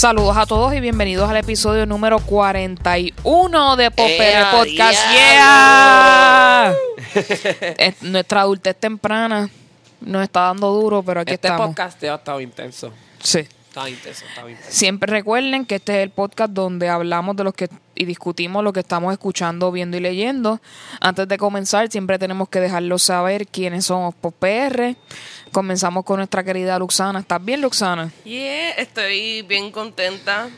Saludos a todos y bienvenidos al episodio número 41 de Popere ¡Ea, Podcast. diablo! ¡Yeah! Es- nuestra adultez temprana nos está dando duro, pero aquí Este estamos. podcast ha estado intenso. Sí. Estaba intenso, intenso. Siempre recuerden que este es el podcast donde hablamos de los que y discutimos lo que estamos escuchando, viendo y leyendo. Antes de comenzar, siempre tenemos que dejarlos saber quiénes somos por PR. Comenzamos con nuestra querida Luxana. ¿Estás bien, Luxana? Yeah, estoy bien contenta.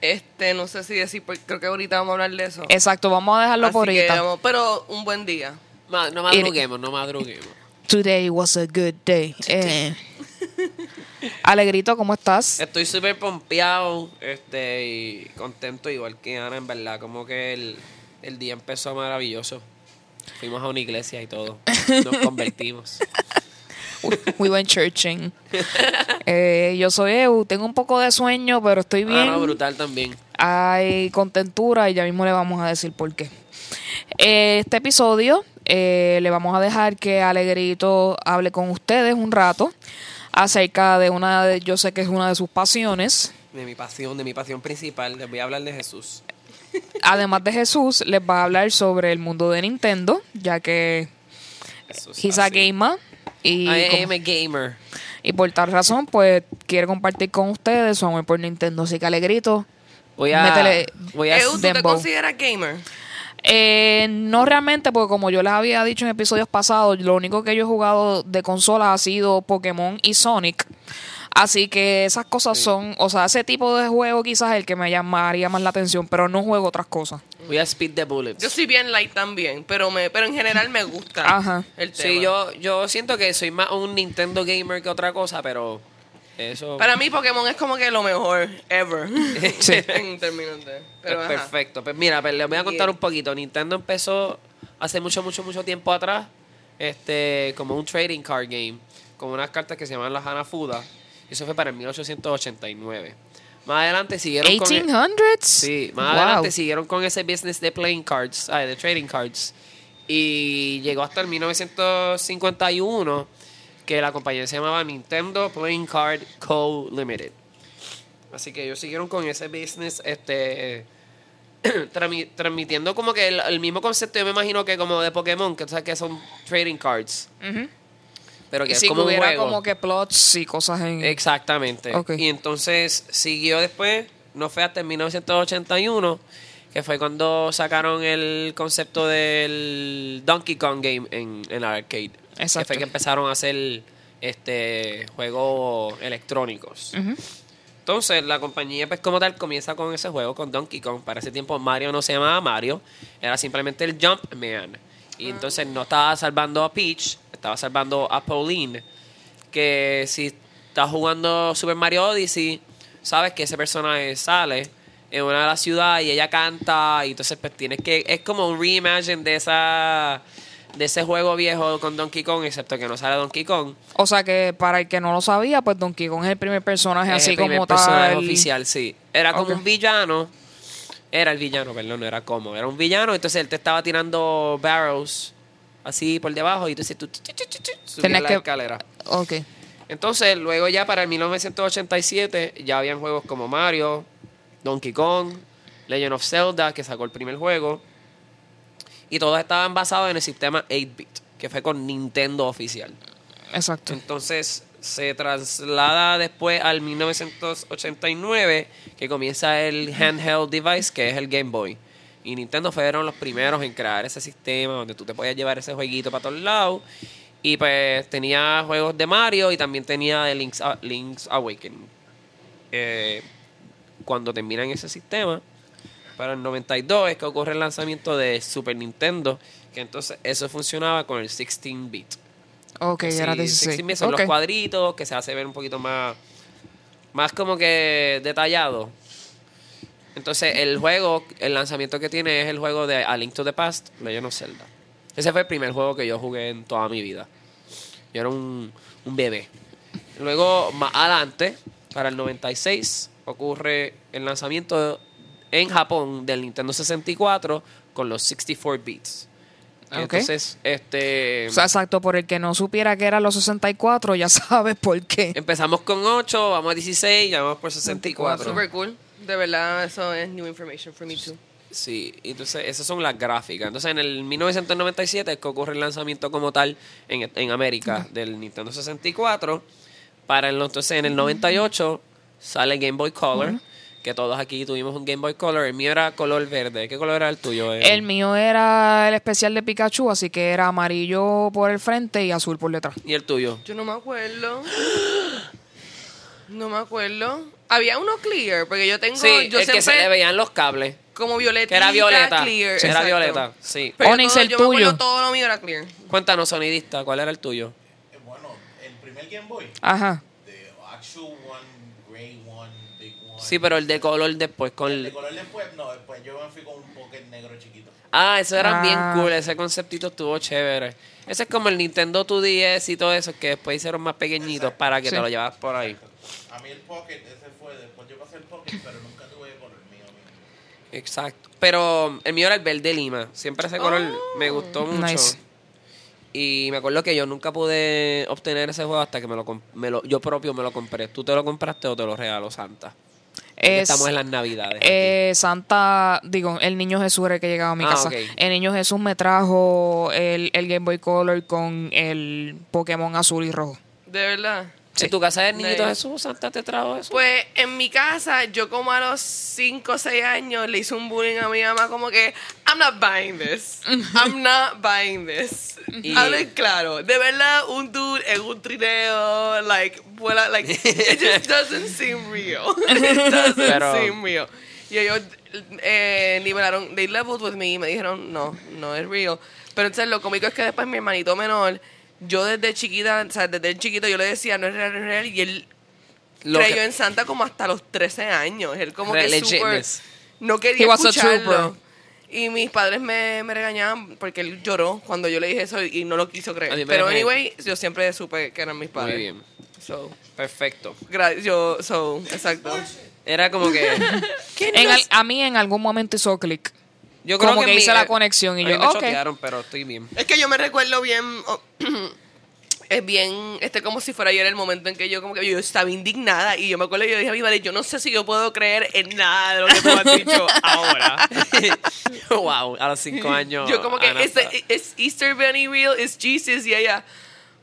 Este, no sé si decir, porque creo que ahorita vamos a hablar de eso. Exacto, vamos a dejarlo Así por que ahorita. vamos- pero un buen día. Ma- no madruguemos, no madruguemos. Today was a good day. Eh. Alegrito, ¿cómo estás? Estoy súper pompeado este, y contento, igual que Ana, en verdad. Como que el, el día empezó maravilloso. Fuimos a una iglesia y todo. Nos convertimos. We went churching. Eh, yo soy Eu, tengo un poco de sueño, pero estoy Ah, bien. no, brutal también. Hay contentura y ya mismo le vamos a decir por qué. Eh, Este episodio eh, le vamos a dejar que Alegrito hable con ustedes un rato acerca de una de, yo sé que es una de sus pasiones. De mi pasión, de mi pasión principal. Les voy a hablar de Jesús. Además de Jesús, les va a hablar sobre el mundo de Nintendo, ya que Jesús he's a gamer y, I am a gamer. y por tal razón, pues quiere compartir con ustedes su amor por Nintendo. Así que Alegrito, Voy a, Métele- voy a ¿tú te consideras gamer? Eh, no realmente, porque como yo les había dicho en episodios pasados, lo único que yo he jugado de consola ha sido Pokémon y Sonic. Así que esas cosas son, o sea, ese tipo de juego quizás es el que me llamaría más la atención, pero no juego otras cosas. voy a speed the bullets. Yo soy bien light también, pero me, pero en general me gusta Ajá. el tema. Sí, yo, yo siento que soy más un Nintendo gamer que otra cosa, pero eso Para mí Pokémon es como que lo mejor ever. Sí. en términos de... es Pero perfecto. Pues mira, pues les voy a contar un poquito. Nintendo empezó hace mucho, mucho, mucho tiempo atrás, este, como un trading card game, con unas cartas que se llaman las Hanafuda. Eso fue para el 1889. Más adelante siguieron con... e- 1800s. Sí, más Wow. adelante siguieron con ese business de playing cards, ay, de trading cards. Y llegó hasta el 1951 que la compañía se llamaba Nintendo Playing Card Co. Limited. Así que ellos siguieron con ese business, este transmitiendo como que el, el mismo concepto, yo me imagino que como de Pokémon, que tú sabes que son trading cards. Pero que es como un hubiera juego. como que plots y cosas en... Exactamente. Y entonces siguió después, no fue hasta el 1981, que fue cuando sacaron el concepto del Donkey Kong Game en, en arcade. Que Exacto. fue que empezaron a hacer este juegos electrónicos. Entonces, la compañía, pues, como tal, comienza con ese juego, con Donkey Kong. Para ese tiempo, Mario no se llamaba Mario, era simplemente el Jumpman. Y entonces no estaba salvando a Peach, estaba salvando a Pauline. Que si estás jugando Super Mario Odyssey, sabes que ese personaje sale en una de las ciudades y ella canta. Y entonces, pues, tienes que. Es como un reimagine de esa. De ese juego viejo con Donkey Kong, excepto que no sale Donkey Kong. O sea que para el que no lo sabía, pues Donkey Kong es el primer personaje Es así el primer como personaje tal. oficial, sí. Era como un villano. Era el villano, perdón, no era como. Era un villano, entonces él te estaba tirando barrows así por debajo y entonces tú subías Tenías la que- escalera. Ok. Entonces, luego ya para el 1987 ya habían juegos como Mario, Donkey Kong, Legend of Zelda, que sacó el primer juego. Y todos estaban basados en el sistema 8-bit, que fue con Nintendo oficial. Exacto. Entonces se traslada después al 1989, que comienza el handheld device, que es el Game Boy. Y Nintendo fueron los primeros en crear ese sistema donde tú te podías llevar ese jueguito para todos lados. Y pues tenía juegos de Mario y también tenía de Link's, Link's Awakening. Eh, cuando terminan ese sistema, para el 92 es que ocurre el lanzamiento de Super Nintendo, que entonces eso funcionaba con el 16-bit. Ok, Sí, era 16 16. bits son los cuadritos que se hace ver un poquito más más como que detallado. Entonces, el juego, el lanzamiento que tiene es el juego de A Link to the Past, Legend of Zelda. Ese fue el primer juego que yo jugué en toda mi vida. Yo era un, un bebé. Luego, más adelante, para el 96, ocurre el lanzamiento en Japón del Nintendo 64 con los 64 bits. Ok. Entonces, este... O sea, exacto, por el que no supiera que eran los 64, ya sabes por qué. Empezamos con 8, vamos a 16, ya vamos por 64. Super cool. De verdad, eso es new information for me too. Sí, entonces esas son las gráficas. Entonces en el 1997 es que ocurre el lanzamiento como tal en, en América del Nintendo 64. Para el, entonces en el 98 sale Game Boy Color, que todos aquí tuvimos un Game Boy Color. El mío era color verde. ¿Qué color era el tuyo? eh? El mío era el especial de Pikachu, así que era amarillo por el frente y azul por detrás. ¿Y el tuyo? Yo no me acuerdo. No me acuerdo. Había uno clear, porque yo tengo. Sí, yo el que se le veían los cables. como violeta. Que era violeta. Clear, Era exacto. violeta, sí. Pero todo- el yo me acuerdo tuyo. todo lo mío era clear. Cuéntanos, sonidista, ¿cuál era el tuyo? Eh, Bueno, el primer Game Boy, Ajá. the actual one, gray one, big one. Sí, pero el de color después con... El de color después, no, después yo me fui con un pocket negro chiquito. Ah, eso era Ah. bien cool, ese conceptito estuvo chévere. Ese es como el Nintendo 2DS y todo eso, que después hicieron más pequeñitos para que Sí. te lo llevas por ahí. A mí el pocket, ese fue, después yo pasé el pocket, pero nunca tuve color mío. mío. Exacto. Pero el mío era el verde lima. Siempre ese color me gustó mucho. Nice. Y me acuerdo que yo nunca pude obtener ese juego hasta que me lo, me lo- yo propio me lo compré. ¿Tú te lo compraste o te lo regaló Santa? Es, Estamos en las navidades. eh, Santa, digo, el niño Jesús era el que llegaba a mi Ah, casa. El niño Jesús me trajo el, el Game Boy Color con el Pokémon azul y rojo. De verdad. ¿En tu casa del niñito Nice. Jesús Santa te trajo eso? Pues en mi casa, yo como a los 5 o 6 años le hice un bullying a mi mamá como que I'm not buying this. I'm not buying this. Y- Hablen claro. De verdad, un dude en un trineo, like, vuela, like, it just doesn't seem real. It doesn't Pero- seem real. Y ellos eh, nivelaron, they leveled with me y me dijeron, no, no es real. Pero entonces lo cómico es que después mi hermanito menor, yo desde chiquita, o sea, desde chiquito yo le decía, no es real, no es real, y él Lo creyó que- en Santa como hasta los 13 años. Él como que legitness. No He quería was a escucharlo. Y mis padres me, me regañaban porque él lloró cuando yo le dije eso y no lo quiso creer. Pero anyway, yo siempre supe que eran mis padres. Muy bien. So, Perfecto. gra- yo, so, exacto. Era como que... En al- a mí en algún momento hizo clic. Yo Como en que mi- hice la conexión y yo, me ok. chotearon, pero estoy bien. Es que yo me recuerdo bien... oh, es bien, este como si fuera ayer el momento en que yo como que yo estaba indignada y yo me acuerdo que yo dije a mi madre, yo no sé si yo puedo creer en nada de lo que tú has dicho ahora. wow, a los cinco años. Yo como que, Ana ¿es, está- ¿es Easter Bunny real? ¿Es Jesus? Y ella,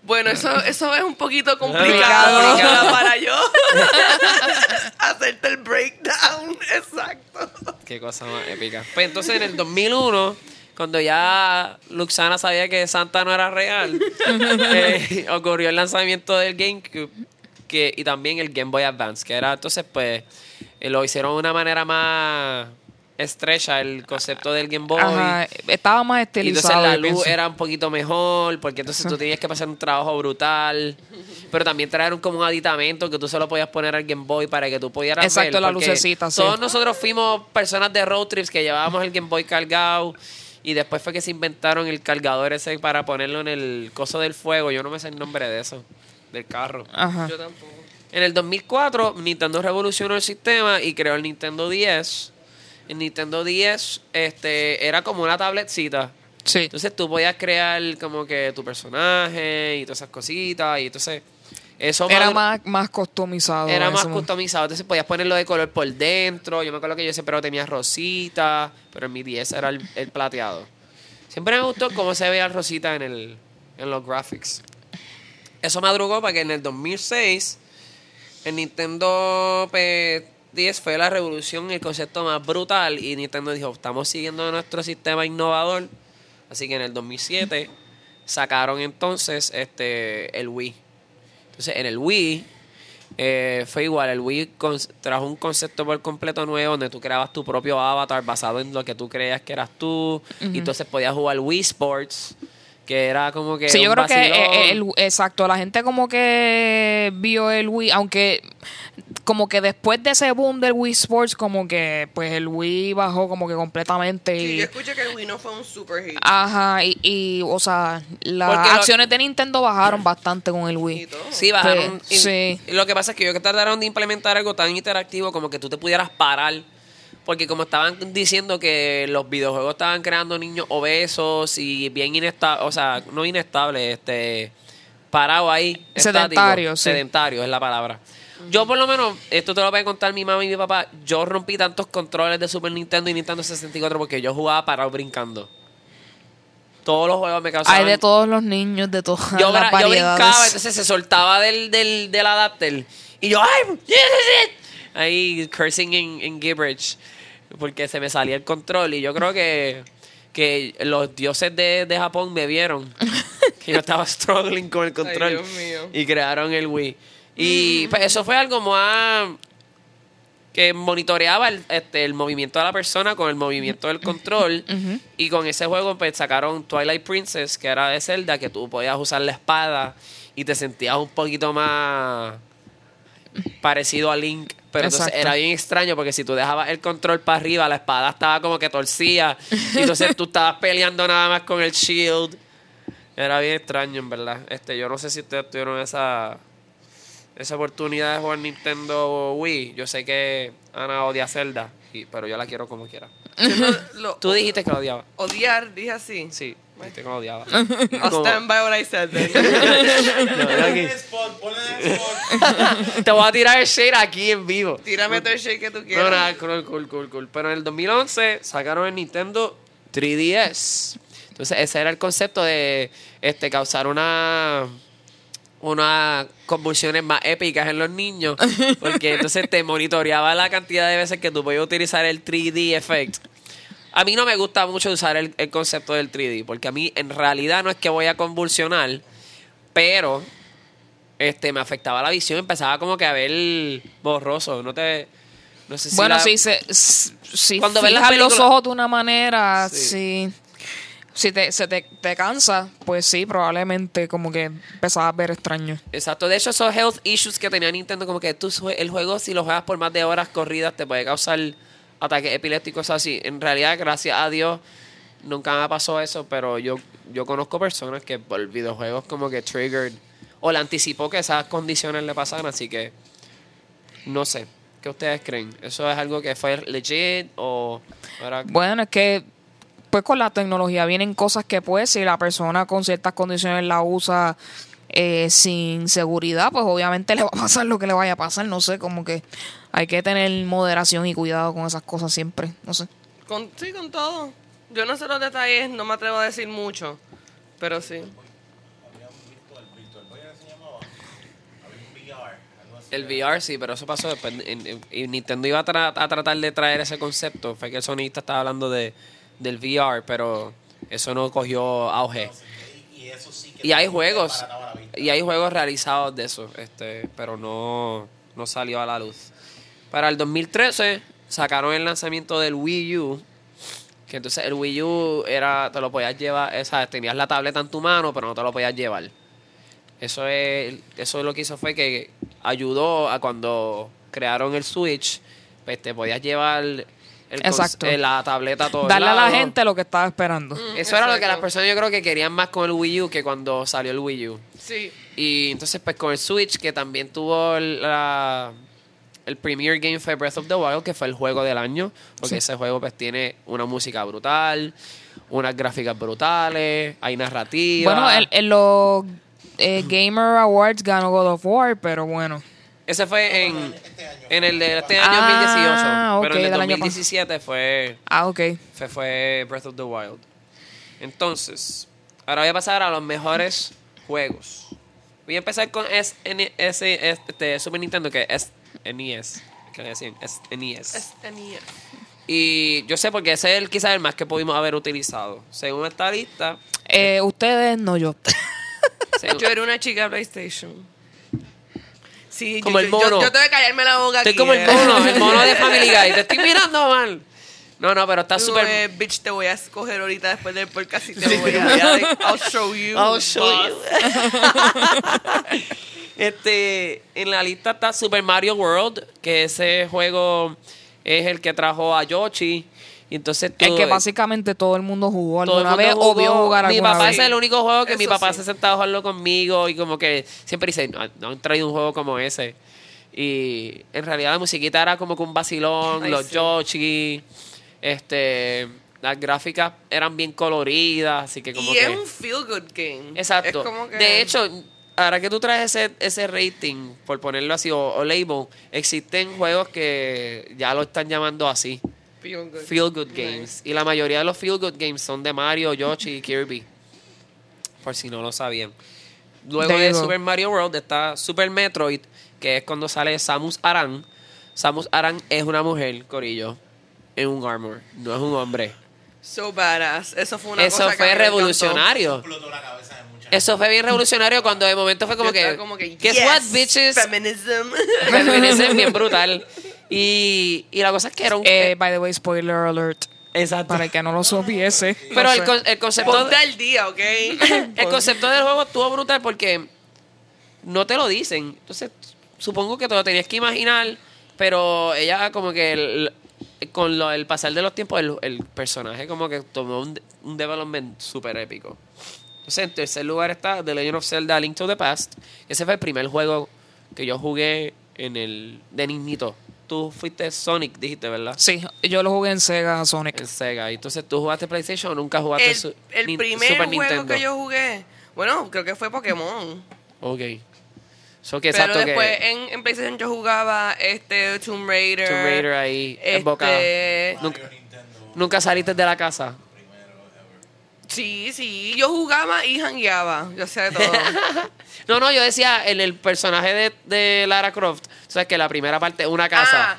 bueno, eso, eso es un poquito Complicado. complicado para yo hacerte el breakdown. Exacto. Qué cosa más épica. Pues entonces en el 2001, cuando ya Luxana sabía que Santa no era real, eh, ocurrió el lanzamiento del GameCube que, y también el Game Boy Advance, que era entonces pues eh, lo hicieron de una manera más estrecha el concepto del Game Boy. Ajá, estaba más Y entonces estilizado. la luz pienso. era un poquito mejor, porque entonces tú tenías que pasar un trabajo brutal. Pero también trajeron como un aditamento que tú solo podías poner al Game Boy para que tú pudieras Exacto, ver, la lucecita, sí. Todos nosotros fuimos personas de road trips que llevábamos el Game Boy cargado. Y después fue que se inventaron el cargador ese para ponerlo en el coso del fuego. Yo no me sé el nombre de eso, del carro. Ajá. Yo tampoco. En el 2004, Nintendo revolucionó el sistema y creó el Nintendo 10. El Nintendo 10 este, era como una tabletcita. Sí. Entonces tú podías crear como que tu personaje y todas esas cositas. Y entonces eso Era más, más customizado. era más ese momento. customizado. Entonces podías ponerlo de color por dentro. Yo me acuerdo que yo siempre lo tenía rosita, pero en mi 10 era el, el plateado. Siempre me gustó cómo se veía rosita en, el, en los graphics. Eso madrugó para que en el 2006 el Nintendo pues, 10 fue la revolución y el concepto más brutal. Y Nintendo dijo, estamos siguiendo nuestro sistema innovador. Así que en el 2007 sacaron entonces este el Wii. Entonces en el Wii eh, fue igual, el Wii trajo un concepto por completo nuevo donde tú creabas tu propio avatar basado en lo que tú creías que eras tú. Y entonces podías jugar Wii Sports, que era como que... Sí, yo un creo que vacilón. eh, el, exacto, la gente como que vio el Wii, aunque como que después de ese boom del Wii Sports, como que pues el Wii bajó como que completamente Sí, y yo escuché que el Wii no fue un super hit. ajá, y, y, o sea, las Porque lo- acciones de Nintendo bajaron bastante con el Wii. Sí, bajaron. Sí, y- sí. lo que pasa es que yo que trataron de implementar algo tan interactivo como que tú te pudieras parar porque como estaban diciendo que los videojuegos estaban creando niños obesos y bien inestables, o sea, no inestables, este, parados ahí. Sedentarios, sí. Sedentarios es la palabra. Yo por lo menos, esto te lo voy a contar mi mamá y mi papá, yo rompí tantos controles de Super Nintendo y Nintendo 64 porque yo jugaba parado brincando. Todos los juegos me causaban... Hay de todos los niños, de todas yo, las yo brincaba, entonces se soltaba del, del, del adapter. Y yo, ¡ay! yes, yes, yes", Ahí cursing en, en gibberish. Porque se me salía el control. Y yo creo que, que los dioses de, de Japón me vieron. que yo estaba struggling con el control. Dios mío. Y crearon el Wii. Y pues, eso fue algo más que monitoreaba el, este, el movimiento de la persona con el movimiento del control. Y con ese juego pues sacaron Twilight Princess, que era de Zelda, que tú podías usar la espada y te sentías un poquito más parecido a Link. Pero entonces Exacto. era bien extraño porque si tú dejabas el control para arriba, la espada estaba como que torcía. Y entonces tú estabas peleando nada más con el shield. Era bien extraño, en verdad. Este, yo no sé si ustedes tuvieron esa esa oportunidad de jugar Nintendo Wii. Yo sé que Ana odia Zelda, y- pero yo la quiero como quiera. Yo no- lo- Tú dijiste que la odiaba. odiar, dije así. Sí, dijiste que odiaba. I'll Como- stand by what I said then. No, era Ponle aquí. spot, ponle spot. Te voy a tirar el shade aquí en vivo. Tírame todo el shake que tú No, quieras. nada, cool, cool, cool, cool. Pero en el 2011 sacaron el Nintendo 3DS. Entonces ese era el concepto de este causar una unas convulsiones más épicas en los niños porque entonces te monitoreaba la cantidad de veces que tú podías utilizar el 3D effect. A mí no me gusta mucho usar el, el concepto del 3D porque a mí en realidad no es que voy a convulsionar, pero este me afectaba la visión, empezaba como que a ver borroso, no te no sé si bueno, la- si, se, si Cuando ves las los ojos de una manera, Sí. sí. Si te, se te, te cansa, pues sí, probablemente como que empezabas a ver extraño. Exacto, de hecho esos health issues que tenía Nintendo, como que tú, el juego si lo juegas por más de horas corridas te puede causar ataques epilépticos así. En realidad, gracias a Dios, nunca me pasó eso, pero yo, yo conozco personas que por videojuegos como que triggered o le anticipó que esas condiciones le pasaran, así que no sé. ¿Qué ustedes creen? ¿Eso es algo que fue legit o Bueno, es que pues con la tecnología vienen cosas que pues si la persona con ciertas condiciones la usa eh, sin seguridad, pues obviamente le va a pasar lo que le vaya a pasar, no sé, como que hay que tener moderación y cuidado con esas cosas siempre, no sé. Con, sí, con todo. Yo no sé los detalles, no me atrevo a decir mucho. Pero sí. Había un virtual, virtual boy era que se llamaba. Había un VR, algo así. El VR sí, pero eso pasó después. Y Nintendo iba a, tra- a tratar de traer ese concepto. Fue que el sonista estaba hablando de, del VR, pero eso no cogió auge. Y, eso sí que Y hay juegos, y hay juegos realizados de eso, este, pero no, no salió a la luz. Para el 2013 sacaron el lanzamiento del Wii U, que entonces el Wii U era, te lo podías llevar, o sea, tenías la tableta en tu mano, pero no te lo podías llevar. Eso es, eso lo que hizo fue que ayudó a cuando crearon el Switch, pues te podías llevar el cons- Exacto. eh, la tableta a todos Darle a la gente lo que estaba esperando. Eso era lo que las personas yo creo que querían más con el Wii U que cuando salió el Wii U. Sí. Y entonces pues con el Switch, que también tuvo el, la- el Premier Game fue Breath of the Wild, que fue el juego del año, porque Sí. ese juego pues tiene una música brutal, unas gráficas brutales, hay narrativa. Bueno, en, en los eh, Gamer Awards ganó God of War, pero bueno. Ese fue en, Este en el de este año Ah, 2018, pero ok, en el del año 2017 fue, Ah, ok. fue, fue Breath of the Wild. Entonces, ahora voy a pasar a los mejores juegos. Voy a empezar con SN ese, este, Super Nintendo, que es NES. Que le decían SNES. Es NES. Y yo sé porque ese es el, quizás el más que pudimos haber utilizado. Según esta lista, Eh, ustedes, no yo. según- Yo era una chica de PlayStation. Sí, Como yo, el yo- yo- mono. Yo, tengo que callarme la boca estoy aquí, como el eh. mono, el mono de Family Guy. Te estoy mirando mal. No, no, pero está súper... eh, bitch, te voy a escoger ahorita después del podcast y te lo voy a. I'll show you. I'll show boss. you. este, en la lista está Super Mario World, que ese juego es el que trajo a Yoshi. Y entonces tú- Es que básicamente todo el mundo jugó todo el alguna mundo vez o jugó. vio jugar Mi alguna papá vez. es el único juego que mi papá sí. se sentaba a jugarlo conmigo y como que siempre dice, no, no han traído un juego como ese. Y en realidad la musiquita era como que un vacilón, Ay, los sí. Yoshi, este, las gráficas eran bien coloridas, así que como y que... es un feel good game. Exacto. Es como que- De hecho, ahora que tú traes ese, ese rating, por ponerlo así, o, o label, existen juegos que ya lo están llamando así. Feel good. Feel Good Nice. Games. Y la mayoría de los Feel Good Games son de Mario, Yoshi y Kirby. Por si no lo sabían. Luego de. Super Mario World está Super Metroid, que es cuando sale Samus Aran. Samus Aran es una mujer, Corillo, en un armor, no es un hombre. So badass. Eso fue una Eso cosa fue revolucionario. Eso fue bien revolucionario cuando de momento fue como Yo que, como que, guess yes, what, bitches? Feminism. Feminism bien brutal. Y, y la cosa es que era un... Eh, by the way, spoiler alert. exacto. Para el que no lo supiese. Pero No el, con- el concepto... Ponte al día, ¿ok? El concepto del juego estuvo brutal porque no te lo dicen. Entonces, supongo que te lo tenías que imaginar, pero ella como que el- con lo- el pasar de los tiempos, el, el personaje como que tomó un, un development súper épico. Entonces, en tercer lugar está The Legend of Zelda Link to the Past. Ese fue el primer juego que yo jugué en el de niñito. Tú fuiste Sonic, dijiste, ¿verdad? Sí, yo lo jugué en Sega Sonic. En Sega. Y entonces tú jugaste PlayStation o nunca jugaste el, su- el primer Super juego Nintendo. que yo jugué, bueno, creo que fue Pokémon. Ok. So que Pero exacto después que en, en PlayStation yo jugaba este Tomb Raider. Tomb Raider ahí este, en boca. Nunca, Mario, nunca saliste de la casa. Sí, sí. Yo jugaba y jangueaba. Yo sé de todo. No, no, yo decía en el personaje de, de Lara Croft, o sea, que la primera parte es una casa. Ah,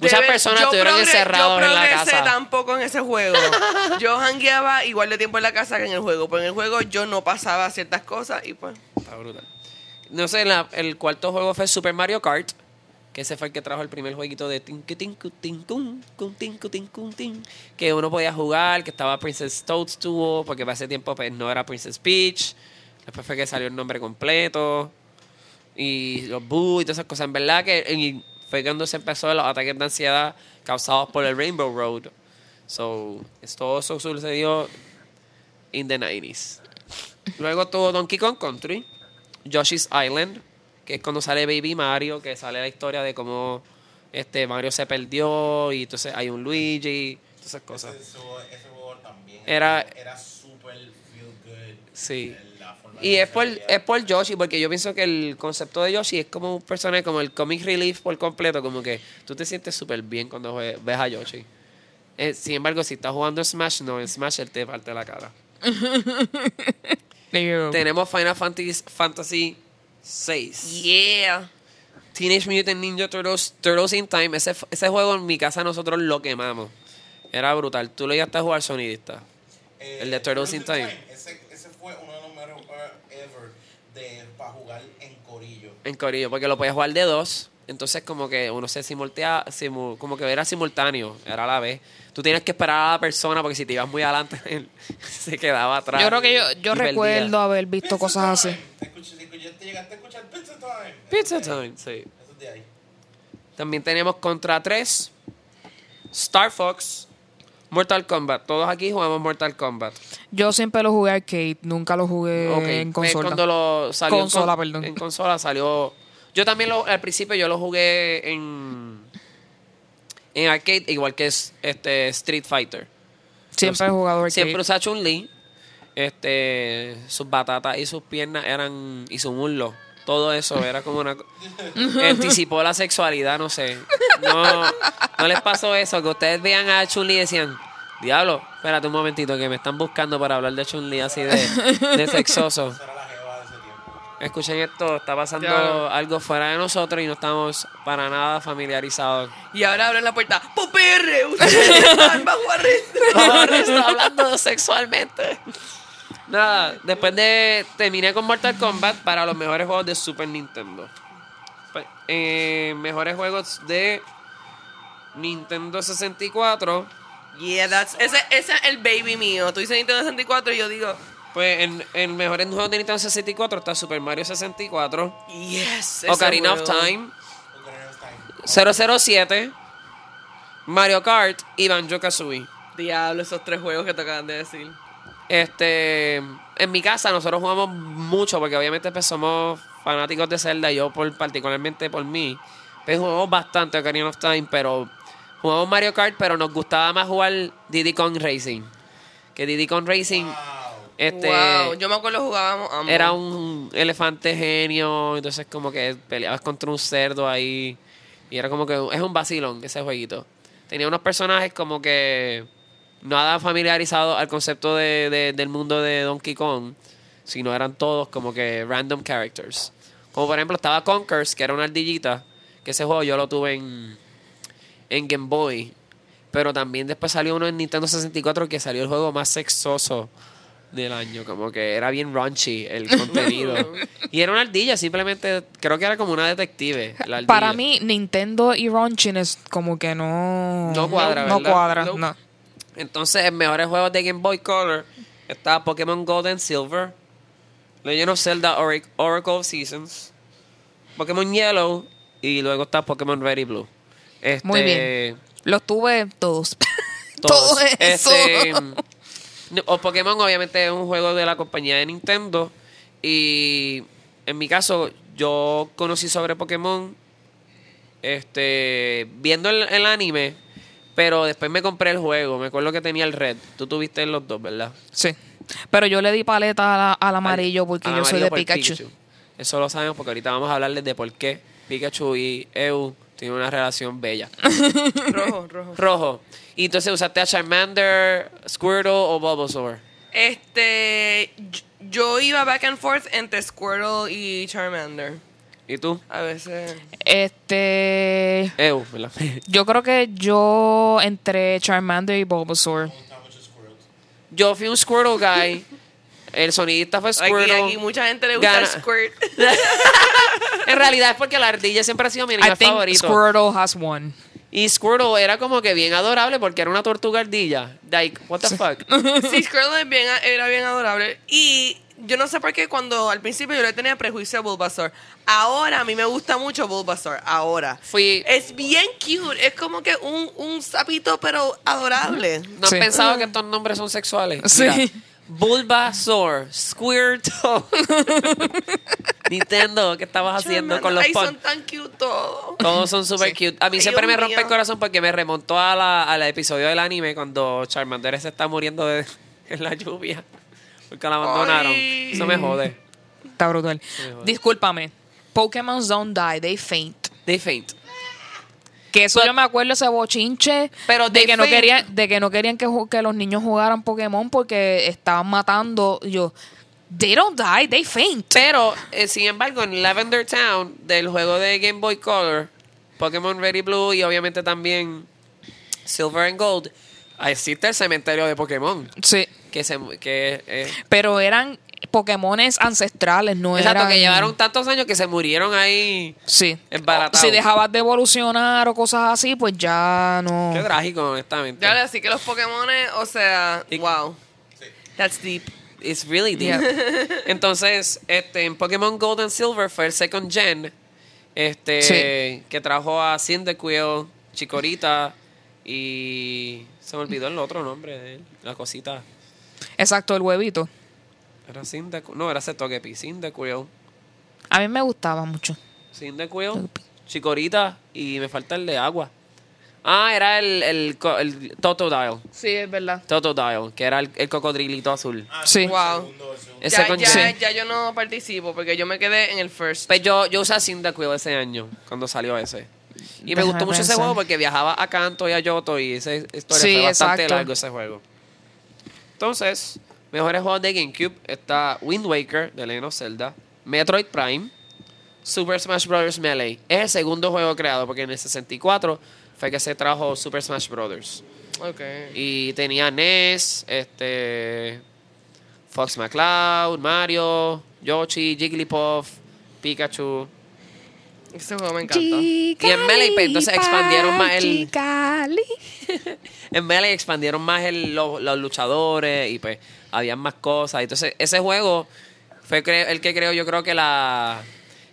Muchas debe- personas yo estuvieron encerrados yo en la casa. tampoco en ese juego. Yo jangueaba igual de tiempo en la casa que en el juego. Pero en el juego yo no pasaba ciertas cosas y pues. Está brutal. No sé, la- el cuarto juego fue Super Mario Kart, que ese fue el que trajo el primer jueguito de tincu, tincu, tincun, cun, tincu, tincun, tin, que uno podía jugar, que estaba Princess Toadstool, porque para ese tiempo pues, no era Princess Peach. Después fue que salió el nombre completo. Y los Boo y todas esas cosas. En verdad que fue cuando se empezó los ataques de ansiedad causados por el Rainbow Road. So, todo eso sucedió in the 90s. Luego tuvo Donkey Kong Country, Yoshi's Island, que es cuando sale Baby Mario, que sale la historia de cómo este Mario se perdió y entonces hay un Luigi, todas esas cosas. Ese, ese juego también Era- era super feel good. Sí. La forma Y es por, es por Yoshi, porque yo pienso que el concepto de Yoshi es como un personaje, como el comic relief por completo, como que tú te sientes súper bien cuando ves a Yoshi. Eh, sin embargo, si estás jugando Smash, no, en Smash él te parte la cara. Tenemos Final Fantasy, Fantasy 6. Yeah. Teenage Mutant Ninja Turtles, Turtles in Time. Ese, ese juego en mi casa nosotros lo quemamos. Era brutal. Tú lo llegaste a jugar sonidista. Eh, el de Turtles in Time. Ese, ese fue uno de los mejores juegos ever de, para jugar en corillo. En Corillo, porque lo podías jugar de dos. Entonces como que uno se simultea, simu- como que era simultáneo, era a la vez. Tú tienes que esperar a la persona porque si te ibas muy adelante, él se quedaba atrás. Yo creo que yo, yo perdía. recuerdo haber visto cosas así. Te llegaste a escuchar Pizza Time. Pizza Time, sí. Eso es de ahí. También tenemos Contra 3, Star Fox, Mortal Kombat. Todos aquí jugamos Mortal Kombat. Yo siempre lo jugué arcade, nunca lo jugué en consola. Cuando lo salió en Consola, con- perdón. En consola salió. Yo también lo, al principio yo lo jugué en en arcade igual que es este Street Fighter. Siempre he jugado arcade. Siempre usaba Chun-Li. Este, sus batatas y sus piernas eran y su muslo. Todo eso era como una anticipó la sexualidad, no sé. No, no les pasó eso que ustedes vean a Chun-Li y decían, "Diablo, espérate un momentito que me están buscando para hablar de Chun-Li así de, de sexoso." Escuchen esto, está pasando Diablo. algo fuera de nosotros y no estamos para nada familiarizados. Y ahora abren la puerta. ¡Popr! ¡Ustedes están bajo arresto! Ahora está hablando sexualmente. Nada, después de terminé con Mortal Kombat para los mejores juegos de Super Nintendo. Pe- eh, mejores juegos de Nintendo 64. Yeah, that's, ese, ese es el baby mío. Tú dices Nintendo 64 y yo digo, Pues en, en mejores juegos de Nintendo 64 está Super Mario 64, yes. Ocarina of. Time, Ocarina of Time. 007, Mario Kart y Banjo Kazooie. Diablo, esos tres juegos que te acaban de decir. Este, en mi casa nosotros jugamos mucho porque obviamente pues somos fanáticos de Zelda, yo por particularmente por mí, pues jugamos bastante Ocarina of Time, pero jugamos Mario Kart, pero nos gustaba más jugar Diddy Kong Racing. Que Diddy Kong Racing este wow, yo me acuerdo jugábamos ambos. era un elefante genio, entonces como que peleabas contra un cerdo ahí y era como que es un vacilón ese jueguito. Tenía unos personajes como que nada familiarizados al concepto de, de- del mundo de Donkey Kong, sino eran todos como que random characters. Como por ejemplo estaba Conkers, que era una ardillita, que ese juego yo lo tuve en, en Game Boy. Pero también después salió uno en Nintendo 64 que salió el juego más sexoso del año. Como que era bien raunchy el contenido. y era una ardilla, simplemente creo que era como una detective. la. Para mí, Nintendo y Ronchin es como que no... No cuadra, No ¿verdad? cuadra, Nope. no. Entonces, en mejores juegos de Game Boy Color está Pokémon Gold and Silver, Legend of Zelda Ora- Oracle of Seasons, Pokémon Yellow y luego está Pokémon Red y Blue. Este, Muy bien. Los tuve todos. todos. Todo eso. Este, o Pokémon obviamente es un juego de la compañía de Nintendo y en mi caso yo conocí sobre Pokémon este viendo el, el anime pero después me compré el juego me acuerdo que tenía el red tú tuviste los dos verdad Sí. Pero yo le di paleta a la- al amarillo porque Al yo soy amarillo de por Pikachu. eso lo sabemos porque ahorita vamos a hablarles de por qué Pikachu y Eu tienen una relación bella Rojo, rojo. rojo y entonces usaste a Charmander Squirtle o Bulbasaur Este, yo- yo iba back and forth entre Squirtle y Charmander. ¿Y tú? A veces. Este... ¿verdad? Yo creo que yo entre Charmander y Bulbasaur. Yo fui un Squirtle guy. El sonidista fue Aquí, Squirtle. aquí mucha gente le gusta Gana. Squirt. En realidad es porque la ardilla siempre ha sido mi I animal think favorito. Squirtle has won. Y Squirtle era como que bien adorable porque era una tortuga ardilla. Like, what the fuck? sí, Squirtle es bien, era bien adorable. Y yo no sé por qué cuando al principio yo le tenía prejuicio a Bulbasaur. Ahora a mí me gusta mucho Bulbasaur. Ahora. Fui. Es bien cute. Es como que un, un sapito, pero adorable. ¿No Sí. han pensado que estos nombres son sexuales? Sí. Mira, Bulbasaur, Squirtle. Nintendo, ¿qué estabas haciendo con los son tan cute todos. Todos son super cute. A mí Ay, siempre Dios me rompe el corazón porque me remontó a la, al episodio del anime cuando Charmander se está muriendo de- en la lluvia. Porque la abandonaron. Ay. Eso me jode. Está brutal. Discúlpame. Pokémon don't die, they faint. They faint. Que eso But- yo me acuerdo ese bochinche Pero de que no querían de que no querían que, ju- que los niños jugaran Pokémon porque estaban matando yo they don't die they faint Pero, eh, sin embargo, en Lavender Town, del juego de Game Boy Color, Pokémon Red y Blue y obviamente también Silver and Gold, existe el cementerio de Pokémon. sí Que se que eh, pero eran Pokémones ancestrales no exacto, eran que llevaron tantos años que se murieron ahí. sí Embaratados. si dejabas de evolucionar o cosas así pues ya no Qué trágico, honestamente. Ya así que los Pokémon, o sea, Y- wow. That's deep. It's really deep. Entonces, este, en Pokémon Gold and Silver fue el second gen. Este, Sí. que trajo a Cyndaquil, Chikorita y se me olvidó el otro nombre de él, la cosita. exacto el huevito Era Cyndaquil, no, era Cetogepi, Cyndaquil, a mí me gustaba mucho Cyndaquil, Chikorita y me falta el de agua. Ah, era el, el, co- el Totodile. sí es verdad Totodile, que era el, el cocodrilito azul. Ah, Sí. el Wow. segundo, el segundo. Ese Ya, ya, sí. ya yo no participo porque yo me quedé en el first. Pues yo, yo usé Cyndaquil ese año, cuando salió ese. Y me gustó mucho ese juego porque viajaba a Kanto y a Yoto y esa historia Sí, fue bastante exacto. largo ese juego. Entonces, mejores juegos de GameCube está Wind Waker de Legend of Zelda, Metroid Prime, Super Smash Bros. Melee. Es el segundo juego creado porque en el 64 fue que se trajo Super Smash Bros. Ok. Y tenía NES, este, Fox McCloud, Mario, Yoshi, Jigglypuff, Pikachu. Ese juego me encanta. Y en Melee, pues, entonces expandieron más el- Chicali. En Melee expandieron más el- los, los luchadores y pues habían más cosas. Entonces ese juego fue el que creo yo creo que la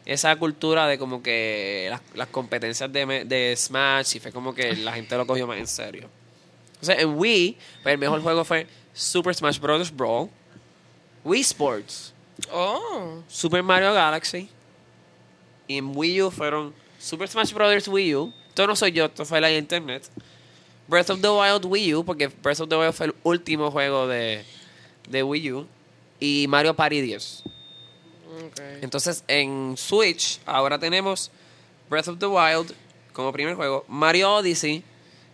esa cultura de como que las, las competencias de, de Smash y fue como que la gente lo cogió más en serio. Entonces en Wii pues, el mejor juego fue Super Smash Bros. Brawl, Wii Sports, Oh. Super Mario Galaxy, Y en Wii U fueron Super Smash Bros. Wii U. Esto no soy yo, esto fue la internet. Breath of the Wild Wii U, porque Breath of the Wild fue el último juego de, de Wii U. Y Mario Party 10. Ok. Entonces en Switch ahora tenemos Breath of the Wild como primer juego, Mario Odyssey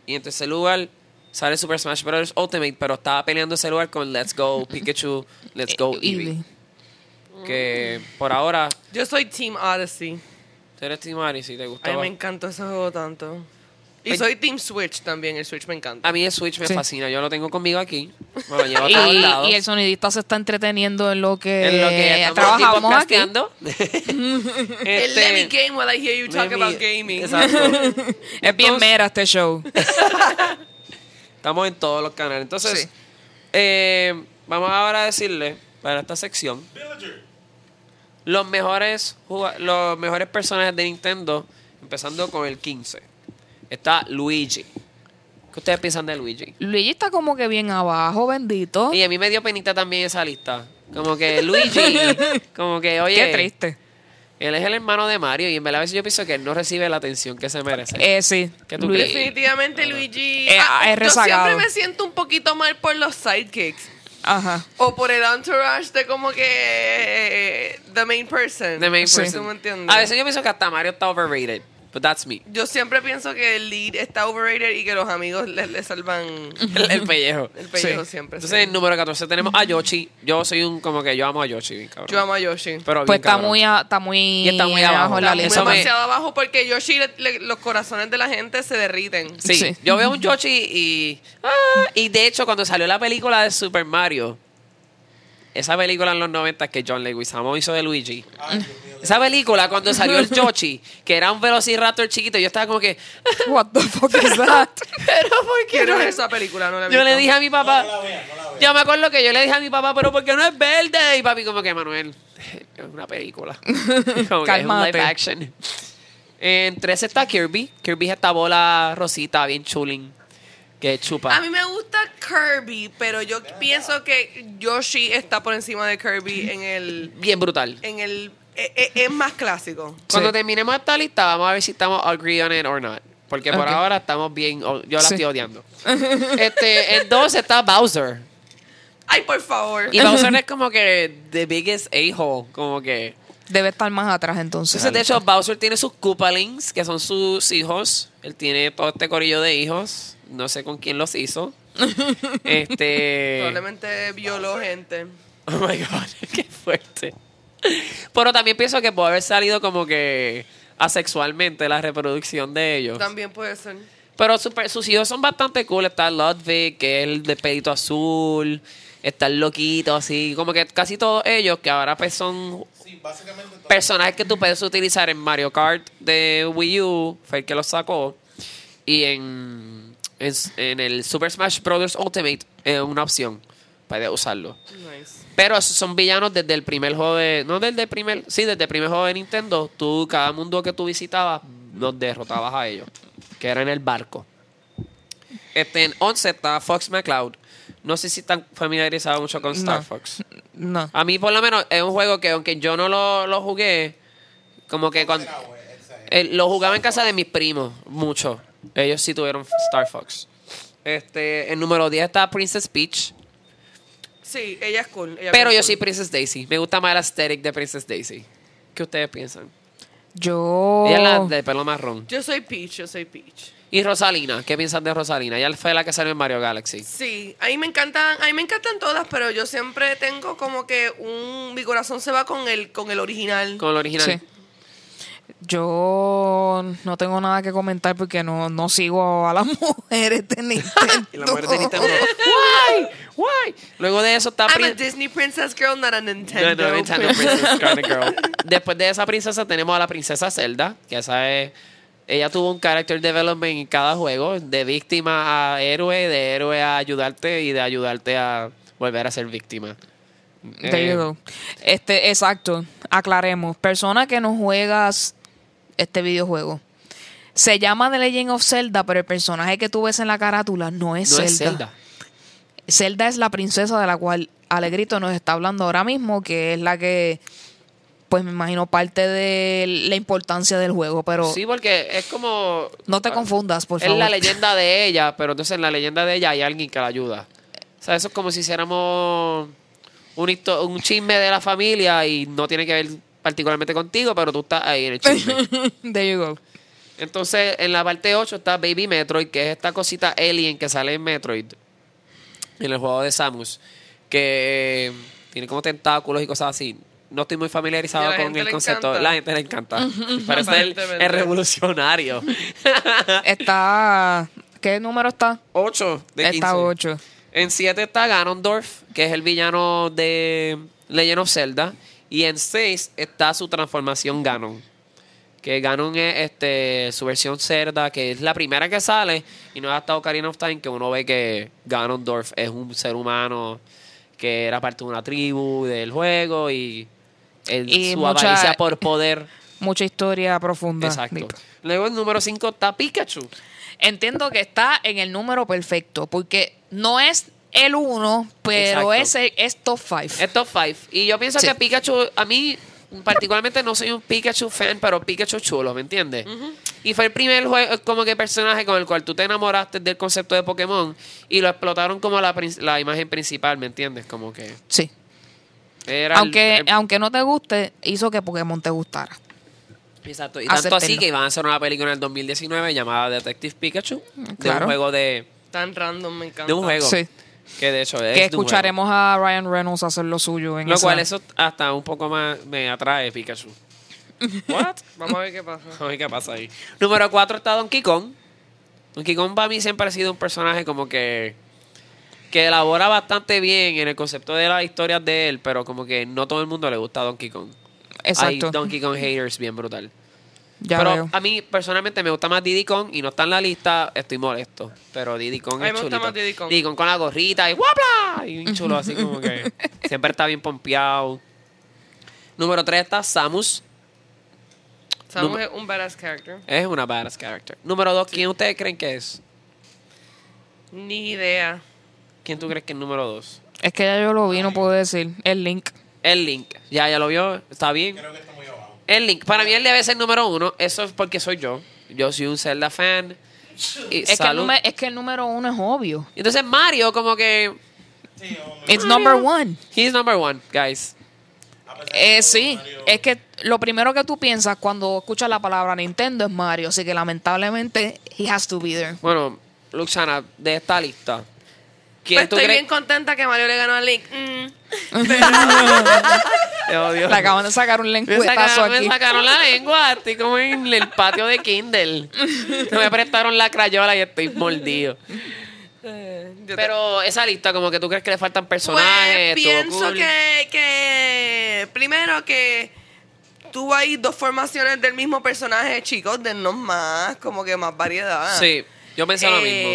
y en tercer lugar sale Super Smash Bros. Ultimate, pero estaba peleando ese lugar con Let's Go Pikachu, Let's Go Eevee. Que por ahora, Yo soy Team Odyssey. tú eres Team si te A mí me encanta ese juego tanto. Y Ay. soy Team Switch también. El Switch me encanta. A mí el Switch me Sí. fascina, yo lo tengo conmigo aquí. Me lo llevo a todos Y, lados. y el sonidista se está entreteniendo en lo que, en lo que trabajamos aquí. podcasteando. El Este, let me game while I hear you talk me- about gaming. Exacto. Es bien Entonces- mera este show. Estamos en todos los canales. Entonces, Sí. eh, vamos ahora a decirle para esta sección Villager. Los mejores los mejores personajes de Nintendo, empezando con el 15. Está Luigi. ¿Qué ustedes piensan de Luigi? Luigi está como que bien abajo, bendito. Y a mí me dio penita también esa lista. Como que Luigi, como que, oye, Qué triste. él es el hermano de Mario y en verdad a veces yo pienso que él no recibe la atención que se merece. Eh, sí. ¿Qué tú Luigi- crees? Definitivamente Luigi. Eh, Ah, es yo rezagado. siempre me siento un poquito mal por los sidekicks. Ajá. O por el entourage de como que eh, the main person. The main person. ¿Tú me entiendes? A veces yo pienso que hasta Mario está overrated. But that's me. Yo siempre pienso que el lead está overrated y que los amigos le, le salvan El, el pellejo. el pellejo Sí. siempre. Entonces, sí. en número 14 tenemos a Yoshi. Yo soy un, como que yo amo a Yoshi, bien cabrón. Yo amo a Yoshi. Pero bien Pues está muy, a- está muy, Y está muy abajo. en la lista. me- demasiado abajo porque Yoshi, le- le- los corazones de la gente se derriten. Sí, Sí. yo veo un Yoshi y... ah, y de hecho, cuando salió la película de Super Mario, esa película en los 90 que John Leguizamo hizo de Luigi, Ay, Dios mío. esa película cuando salió el Yoshi, que era un Velociraptor chiquito, yo estaba como que... What the fuck is that? Pero ¿por qué no es? esa película, no la Yo le dije a mi papá... no la vean, no la vean. Yo me acuerdo que yo le dije a mi papá, pero ¿por qué no es verde? Y papi como que, Manuel, es una película. como que es un live action. En 13 está Kirby. Kirby es esta bola rosita, bien chulín, que chupa. A mí me gusta Kirby, pero yo pienso que Yoshi está por encima de Kirby en el... Bien brutal. En el e- e- es más clásico. Cuando Sí. terminemos esta lista, vamos a ver si estamos agree on it or not. Porque por Ok. ahora estamos bien, o- yo la Sí. estoy odiando. este, en 2 está Bowser. Ay, por favor. Y Bowser es como que the biggest a-hole, como que... Debe estar más atrás entonces. Entonces, de hecho, Bowser tiene sus Koopalings, que son sus hijos. Él tiene todo este corillo de hijos. No sé con quién los hizo. este. Probablemente violó gente. Oh my god, qué fuerte. Pero también pienso que puede haber salido como que asexualmente la reproducción de ellos. También puede ser. Pero super- sus hijos son bastante cool. Está Ludwig, que es el de pelito azul. Está el loquito, así. Como que casi todos ellos, que ahora pues son Sí, personajes que tú puedes utilizar en Mario Kart de Wii U, fue el que los sacó. Y en, en, en el Super Smash Bros. Ultimate es una opción para usarlo. Nice. Pero esos son villanos desde el primer juego de. No desde el primer. Sí, desde el primer juego de Nintendo. Tú, cada mundo que tú visitabas, los derrotabas a ellos. Que era en el barco. Este, en 11 está Fox McCloud. No sé si están familiarizados mucho con Star No. Fox. No. A mí, por lo menos, es un juego que, aunque yo no lo, lo jugué, como que cuando. Eh, lo jugaba en casa de mis primos, mucho. Ellos sí tuvieron Star Fox. Este, el número 10 está Princess Peach. Sí, ella es cool. ella Pero yo cool. soy Princess Daisy. Me gusta más el aesthetic de Princess Daisy. ¿Qué ustedes piensan? Yo. Ella es la de pelo marrón. Yo soy Peach, yo soy Peach. Y Rosalina, ¿qué piensan de Rosalina? Ella fue la que salió en Mario Galaxy. Sí, a mí me encantan, a mí me encantan todas, pero yo siempre tengo como que un mi corazón se va con el con el original. Con el original. Sí. Yo no tengo nada que comentar porque no, no sigo a las mujeres de Nintendo. Y la mujer de Nintendo. Why? Why? Luego de eso está I'm a Disney princess girl, not a Nintendo. No, no, Nintendo princess. Princess kind of girl. Después de esa princesa tenemos a la princesa Zelda, que esa es... Ella tuvo un character development en cada juego, de víctima a héroe, de héroe a ayudarte y de ayudarte a volver a ser víctima. There Eh, you go. Este, exacto. Aclaremos. Persona que no juegas este videojuego. Se llama The Legend of Zelda, pero el personaje que tú ves en la carátula no es no Zelda. es Zelda. Zelda es la princesa de la cual Alegrito nos está hablando ahora mismo, que es la que pues me imagino parte de la importancia del juego, pero Sí, porque es como... no te confundas, por es favor. la leyenda de ella, pero entonces en la leyenda de ella hay alguien que la ayuda. O sea, eso es como si hiciéramos un, chisme de la familia y no tiene que ver particularmente contigo, pero tú estás ahí en el chisme. There you go. Entonces, en la parte 8 está Baby Metroid, que es esta cosita alien que sale en Metroid, en el juego de Samus, que eh, tiene como tentáculos y cosas así. No estoy muy familiarizado con el concepto. encanta. La gente le encanta. Parece el, el revolucionario. Está. ¿Qué número está? 8 de 15. Está 8. En 7 está Ganondorf, que es el villano de Legend of Zelda. Y en 6 está su transformación Ganon. Que Ganon es este, su versión cerda, que es la primera que sale. Y no es hasta Ocarina of Time que uno ve que Ganondorf es un ser humano que era parte de una tribu del juego. Y, el- Y su mucha- avaricia por poder. Mucha historia profunda. Exacto. Deep. Luego el número 5 está Pikachu. Entiendo que está en el número perfecto, porque no es el 1, pero es, el- es top 5. Es top 5. Y yo pienso Sí. que Pikachu, a mí particularmente no soy un Pikachu fan, pero Pikachu chulo, ¿me entiendes? Y fue el primer juego, como que personaje con el cual tú te enamoraste del concepto de Pokémon y lo explotaron como la, la imagen principal, ¿me entiendes? Como que Sí. era el- Aunque, el- aunque no te guste, hizo que Pokémon te gustara. Exacto. Y tanto así que iban a hacer una película en el 2019 llamada Detective Pikachu, de un juego de, Tan random, me encanta. de un juego. Sí. Que de hecho es Que de un juego. escucharemos a Ryan Reynolds hacer lo suyo en Lo esa- cual eso hasta un poco más me atrae Pikachu. What? Vamos a ver qué pasa. A ver qué pasa ahí. Número 4 está Donkey Kong. Donkey Kong para mí siempre ha sido un personaje como que que elabora bastante bien en el concepto de las historias de él, pero como que no todo el mundo le gusta Donkey Kong. Exacto. Hay Donkey Kong haters bien brutal. Ya pero veo. a mí personalmente me gusta más Diddy Kong y no está en la lista, estoy molesto. Pero Diddy Kong A mí es me gusta chulito. más Diddy Kong. Diddy Kong con la gorrita y ¡guapla! Y bien chulo así como que siempre está bien pompeado. Número 3 está Samus. Samus Número- es un badass character. Es una badass character. Número 2, ¿quién ustedes creen que es? Ni idea. ¿Quién tú crees que es el número 2? Es que ya yo lo vi, no puedo decir. El link. El Link. Ya, ya lo vio. Está bien. Creo que está muy abajo. El Link. Para mí él debe ser número uno. Eso es porque soy yo. Yo soy un Zelda fan. Y Es que, el salud. nume- es que el número uno es obvio. Entonces Mario como que... Sí. It's number one. He's number one, guys. A pesar de Eh, todo, sí, Mario- es que lo primero que tú piensas cuando escuchas la palabra Nintendo es Mario, así que lamentablemente he has to be there. Bueno, Luxana, de esta lista. ¿Quién Pues tú estoy bien contenta que Mario le ganó a Link. Mm. Le acaban de sacar un Me lengüetazo sacaron, me aquí. sacaron la lengua, estoy como en el patio de Kindle. Me prestaron la crayola y estoy mordido. Eh, Pero esa lista, como que tú crees que le faltan personajes. Pues pienso cool. que, que primero que tuvo ahí dos formaciones del mismo personaje, chicos, dennos más, como que más variedad. Sí, yo pensé lo mismo.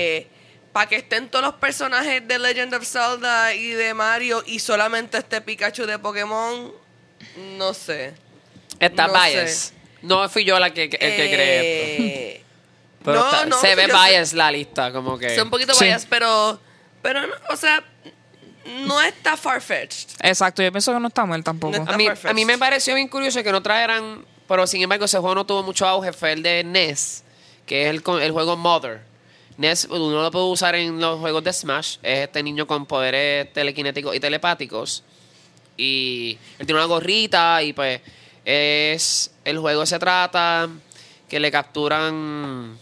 Para que estén todos los personajes de Legend of Zelda y de Mario y solamente este Pikachu de Pokémon, no sé. Está no bias. sé. No fui yo la que, el que cree esto. Eh, Pero no, está- no, se ve sé. bias la lista, como que. Son un poquito Sí. bias, pero, pero no, o sea, no está far-fetched. Exacto, yo pienso que no está mal tampoco. No A mí, a mí me pareció bien curioso que no trajeran. Pero sin embargo, ese juego no tuvo mucho auge. Fue el de NES, que es el, con- el juego Mother. NES uno lo puede usar en los juegos de Smash. Es este niño con poderes telequinéticos y telepáticos. Y él tiene una gorrita y pues es el juego se trata que le capturan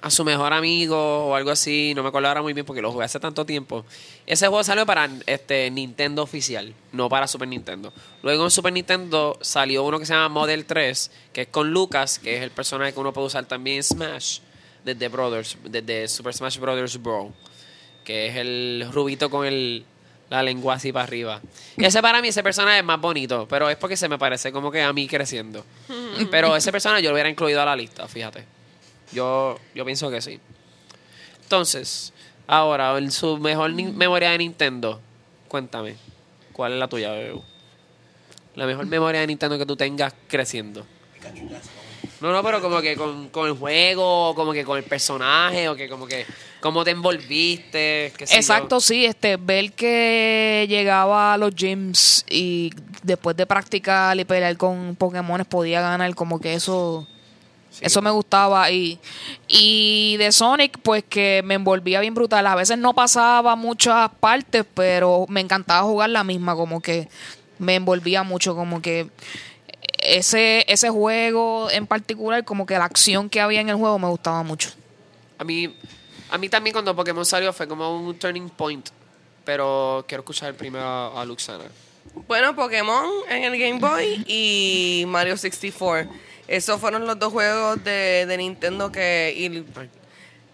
a su mejor amigo o algo así, no me acuerdo ahora muy bien porque lo jugué hace tanto tiempo. Ese juego salió para este Nintendo oficial, no para Super Nintendo. Luego en Super Nintendo salió uno que se llama Model 3, que es con Lucas, que es el personaje que uno puede usar también en Smash, desde Brothers, desde Super Smash Brothers Bro, que es el rubito con el la lengua así para arriba. Y ese para mí, ese personaje es más bonito, pero es porque se me parece como que a mí creciendo. Pero ese personaje yo lo hubiera incluido a la lista, fíjate. Yo, yo pienso que sí. Entonces, ahora, en su mejor memoria de Nintendo, cuéntame, ¿cuál es la tuya, Bebé? La mejor memoria de Nintendo que tú tengas creciendo. Pikachu. No, no, pero como que con, con el juego, como que con el personaje, o que como que cómo te envolviste. qué sé yo. Exacto, sí, este, ver que llegaba a los gyms y después de practicar y pelear con Pokémon podía ganar, como que eso, eso me gustaba. Y, y de Sonic, pues que me envolvía bien brutal. A veces no pasaba muchas partes, pero me encantaba jugar la misma, como que me envolvía mucho, como que ese, ese juego en particular, como que la acción que había en el juego me gustaba mucho. A mí, a mí también cuando Pokémon salió fue como un turning point. Pero quiero escuchar primero a, a Luxana. Bueno, Pokémon en el Game Boy y Mario 64. Esos fueron los dos juegos de, de Nintendo que... y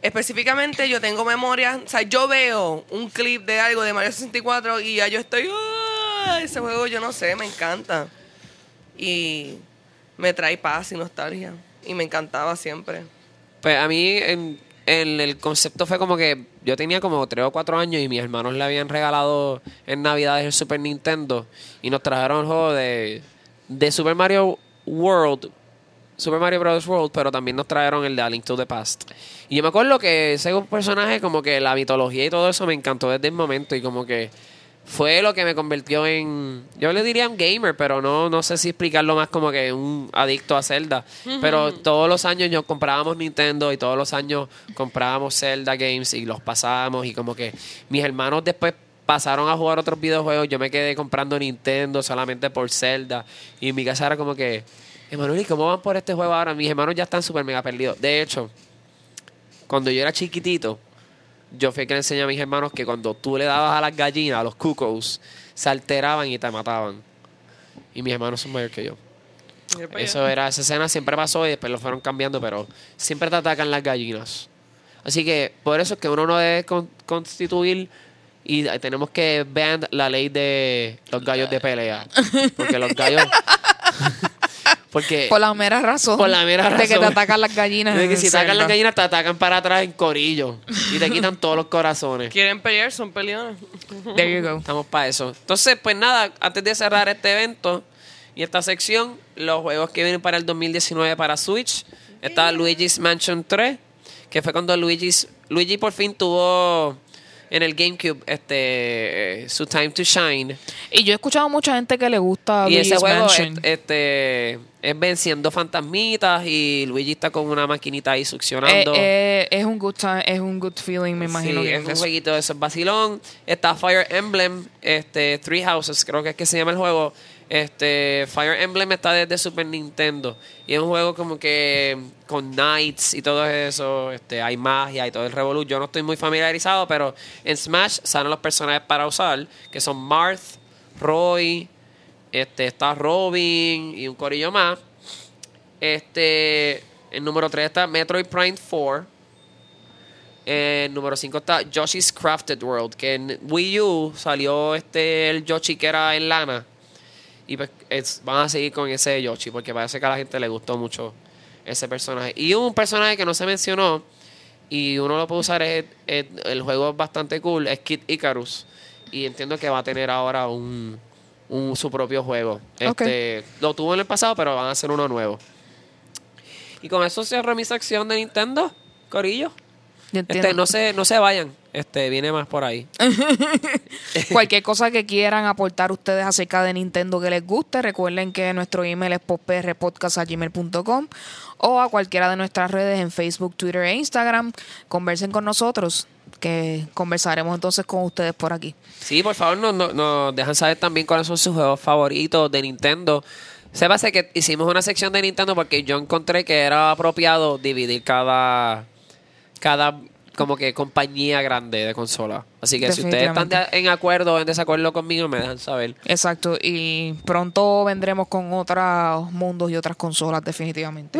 específicamente yo tengo memoria, o sea, yo veo un clip de algo de Mario 64 y ya yo estoy... "Ah, Ese juego yo no sé, me encanta. Y me trae paz y nostalgia. Y me encantaba siempre. Pues a mí en, el concepto fue como que yo tenía como 3 o 4 años y mis hermanos le habían regalado en Navidad el Super Nintendo y nos trajeron el juego de, de Super Mario World, Super Mario Bros. World, pero también nos trajeron el de A Link to the Past. Y yo me acuerdo que ese personaje, como que la mitología y todo eso me encantó desde el momento y como que fue lo que me convirtió en, yo le diría un gamer, pero no, no sé si explicarlo más como que un adicto a Zelda. Pero todos los años yo comprábamos Nintendo y todos los años comprábamos Zelda Games y los pasábamos y como que mis hermanos después pasaron a jugar otros videojuegos, yo me quedé comprando Nintendo solamente por Zelda y en mi casa era como que, Emanuel, ¿y cómo van por este juego ahora? Mis hermanos ya están súper mega perdidos. De hecho, cuando yo era chiquitito, yo fui el que le enseñé a mis hermanos que cuando tú le dabas a las gallinas, a los cuckoos, se alteraban y te mataban. Y mis hermanos son mayores que yo. Eso era, esa escena siempre pasó y después lo fueron cambiando, pero siempre te atacan las gallinas. Así que por eso es que uno no debe con- constituir y tenemos que ban la ley de los gallos de pelea. Porque los gallos. porque Por la mera razón. Por la mera De que te razón. atacan las gallinas. de que si atacan Zelda. las gallinas, te atacan para atrás en corillo. Y te quitan todos los corazones. ¿Quieren pelear? Son peleones. There you go. Estamos para eso. Entonces, pues nada, antes de cerrar este evento y esta sección, los juegos que vienen para el 2019 para Switch, está Luigi's Mansion 3, que fue cuando Luigi's, Luigi por fin tuvo en el GameCube este su Time to Shine. Y yo he escuchado mucha gente que le gusta y ese juego Mansion. este, es venciendo fantasmitas y Luigi está con una maquinita ahí succionando. Eh, eh, es un good time, es un good feeling, me imagino Sí, que es un eso. jueguito de esos vacilón. Está Fire Emblem, este, Three Houses, creo que es que se llama el juego. Este, Fire Emblem está desde Super Nintendo. Y es un juego como que con knights y todo eso. Este, hay magia y todo el revolú. Yo no estoy muy familiarizado, pero en Smash salen los personajes para usar, que son Marth, Roy, este, está Robin y un corillo más. Este, el número 3 está Metroid Prime 4. Eh, número 5 está Yoshi's Crafted World, que en Wii U salió este el Yoshi que era en lana. Y pues es- van a seguir con ese Yoshi, porque parece que a la gente le gustó mucho ese personaje. Y un personaje que no se mencionó, y uno lo puede usar, es- el juego es bastante cool, es Kid Icarus. Y entiendo que va a tener ahora un, un- su propio juego. Este, Lo tuvo en el pasado, pero van a hacer uno nuevo. Y con eso cierro mi sección de Nintendo, Corillo. Este, no se, no se vayan. Este, viene más por ahí. Cualquier cosa que quieran aportar ustedes acerca de Nintendo que les guste, recuerden que nuestro email es poprpodcast.gmail.com o a cualquiera de nuestras redes en Facebook, Twitter e Instagram. Conversen con nosotros, que conversaremos entonces con ustedes por aquí. Sí, por favor, nos, nos, nos dejan saber también cuáles son sus juegos favoritos de Nintendo. Sépase que hicimos una sección de Nintendo porque yo encontré que era apropiado dividir cada, cada como que compañía grande de consola. Así que si ustedes están de- en acuerdo o en desacuerdo conmigo, me dejan saber. Exacto, y pronto vendremos con otros mundos y otras consolas, definitivamente.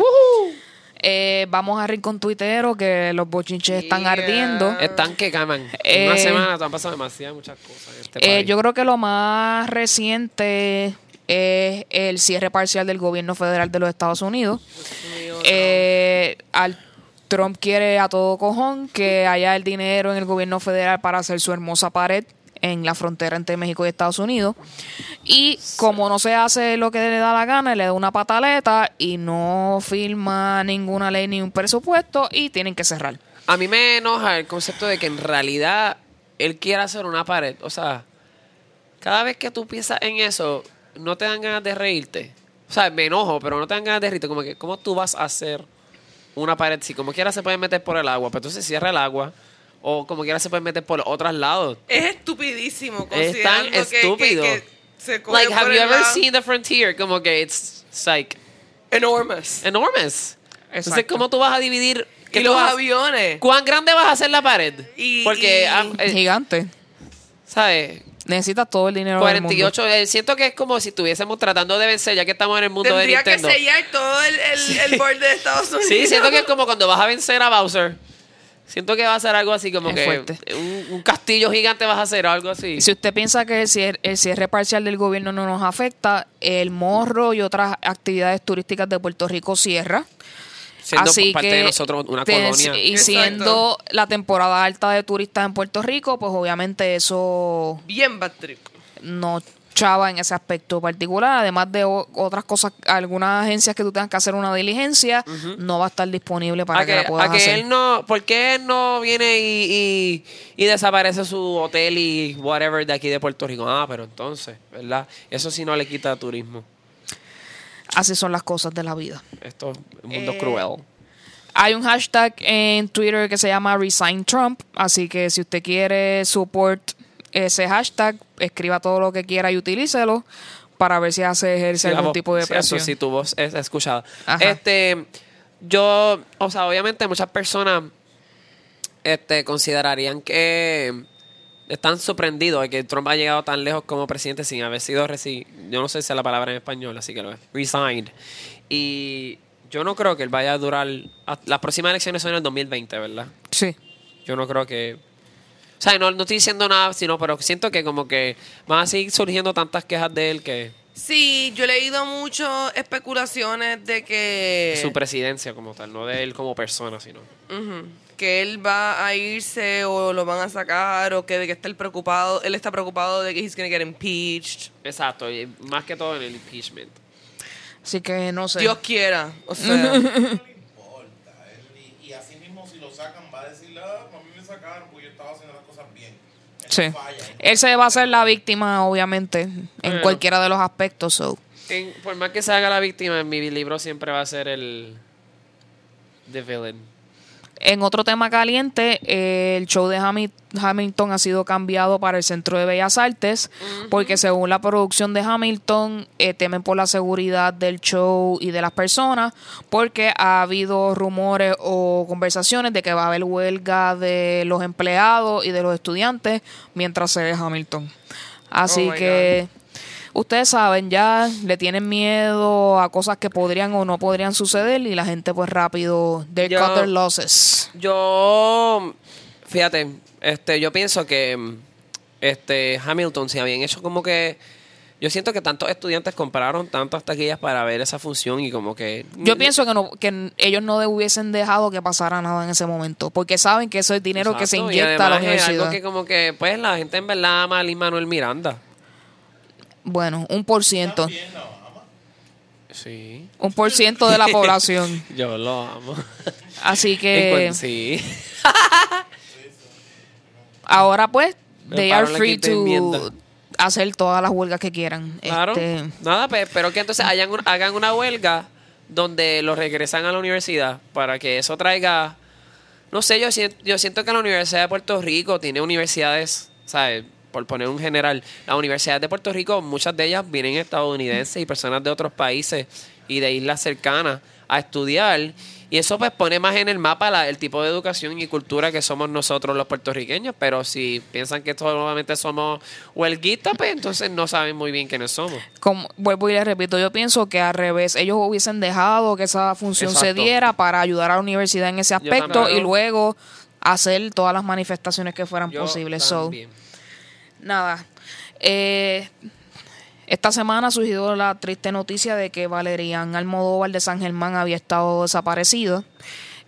Eh, vamos a Rincón Tuitero, que los bochinches están Yeah. ardiendo. Están que caman. En Eh, una semana han pasado demasiadas muchas cosas en este Eh, país. yo creo que lo más reciente es el cierre parcial del gobierno federal de los Estados Unidos. Eh, al Trump quiere a todo cojón que haya el dinero en el gobierno federal para hacer su hermosa pared en la frontera entre México y Estados Unidos. Y como no se hace lo que le da la gana, le da una pataleta y no firma ninguna ley ni un presupuesto y tienen que cerrar. A mí me enoja el concepto de que en realidad él quiere hacer una pared. O sea, cada vez que tú piensas en eso, no te dan ganas de reírte. O sea, me enojo, pero no te dan ganas de reírte. Como que, ¿cómo tú vas a hacer una pared? Si como quiera se puede meter por el agua, pero entonces cierra el agua. O como quiera se puede meter por otros lados. Es estupidísimo. Es tan considerando que- estúpido. Que, que se coge Like, por have el you ever lado. seen The Frontier? Como que it's, it's like Enormous. enormous. Entonces. ¿cómo tú vas a dividir? ¿Qué Y los vas aviones. ¿Cuán grande vas a hacer la pared? Y- Porque, y- ah, eh, Gigante. ¿sabes? Necesitas todo el dinero del mundo. 48, eh, siento que es como si estuviésemos tratando de vencer, ya que estamos en el mundo Tendría de que Nintendo. sellar todo el, el, el borde de Estados Unidos. Sí, siento que es como cuando vas a vencer a Bowser. Siento que va a ser algo así como Es que fuerte. un, un castillo gigante vas a hacer o algo así. Si usted piensa que el cierre, el cierre parcial del gobierno no nos afecta, el morro y otras actividades turísticas de Puerto Rico cierra. Siendo Así parte que de nosotros una colonia. Y Exacto. siendo la temporada alta de turistas en Puerto Rico, pues obviamente eso Bien bad trip. no chava en ese aspecto particular. Además de otras cosas, algunas agencias que tú tengas que hacer una diligencia, no va a estar disponible para a que, que, la puedas a que hacer. él no, ¿por qué él no viene y, y, y desaparece su hotel y whatever de aquí de Puerto Rico? Ah, pero entonces, ¿verdad? Eso sí no le quita turismo. Así son las cosas de la vida. Esto es un mundo Eh, cruel. Hay un hashtag en Twitter que se llama Resign Trump, así que si usted quiere support ese hashtag, escriba todo lo que quiera y utilícelo para ver si hace ejerce Sí, algún tipo de presión. Si tu voz es escuchada. Ajá. Este, yo, o sea, obviamente muchas personas este, considerarían que están sorprendidos de que Trump ha llegado tan lejos como presidente sin haber sido resi yo no sé si es la palabra en español, así que lo es, resigned. Y yo no creo que él vaya a durar, las próximas elecciones son en el 2020, ¿verdad? Sí. Yo no creo que... O sea, no, no estoy diciendo nada, sino, pero siento que como que van a seguir surgiendo tantas quejas de él que Sí, yo he leído muchas especulaciones de que, su presidencia como tal, no de él como persona, sino... Ujú. Que él va a irse o lo van a sacar o que de que está él preocupado, él está preocupado de que he's gonna get impeached. Exacto, y más que todo en el impeachment. Así que no sé. Dios quiera, o sea, No importa. Él, y, y así mismo, si lo sacan, va a decir, ah, a mí me sacaron porque yo estaba haciendo las cosas bien. Él Sí. falla. Él se va a hacer la víctima, obviamente, en Bueno. cualquiera de los aspectos. so. En- por más que se haga la víctima, en mi libro siempre va a ser el... The villain. En otro tema caliente, eh, el show de Hami- Hamilton ha sido cambiado para el Centro de Bellas Artes, porque según la producción de Hamilton, eh, temen por la seguridad del show y de las personas, porque ha habido rumores o conversaciones de que va a haber huelga de los empleados y de los estudiantes mientras se ve Hamilton. Así Oh que ustedes saben, ya le tienen miedo a cosas que podrían o no podrían suceder y la gente pues rápido, they Yo- cut their losses. Yo, fíjate, este, yo pienso que este Hamilton se habían hecho como que... Yo siento que tantos estudiantes compraron tantas taquillas para ver esa función y como que... Yo pienso que no que ellos no de- hubiesen dejado que pasara nada en ese momento, porque saben que eso es dinero que se y inyecta a la es algo universidad. que como que, pues, la gente en verdad ama a Manuel Miranda. Bueno, un por ciento. Sí. un por ciento de la población. Yo lo amo. Así que sí. ahora pues, they are free to hacer todas las huelgas que quieran. Claro. Este, Nada, pues, pero que entonces hayan un- hagan una huelga donde los regresan a la universidad para que eso traiga. No sé, yo siento, yo siento que la Universidad de Puerto Rico tiene universidades, ¿sabes? Por poner un general, las universidades de Puerto Rico, muchas de ellas vienen estadounidenses y personas de otros países y de islas cercanas a estudiar. Y eso pues pone más en el mapa la- el tipo de educación y cultura que somos nosotros los puertorriqueños. Pero si piensan que solamente somos huelguistas, pues entonces no saben muy bien quiénes somos. como vuelvo y les repito, yo pienso que al revés, ellos hubiesen dejado que esa función se diera para ayudar a la universidad en ese aspecto y luego hacer todas las manifestaciones que fueran Yo posibles. So, también. Nada. Eh, esta semana surgió la triste noticia de que Valerian Almodóvar de San Germán había estado desaparecido.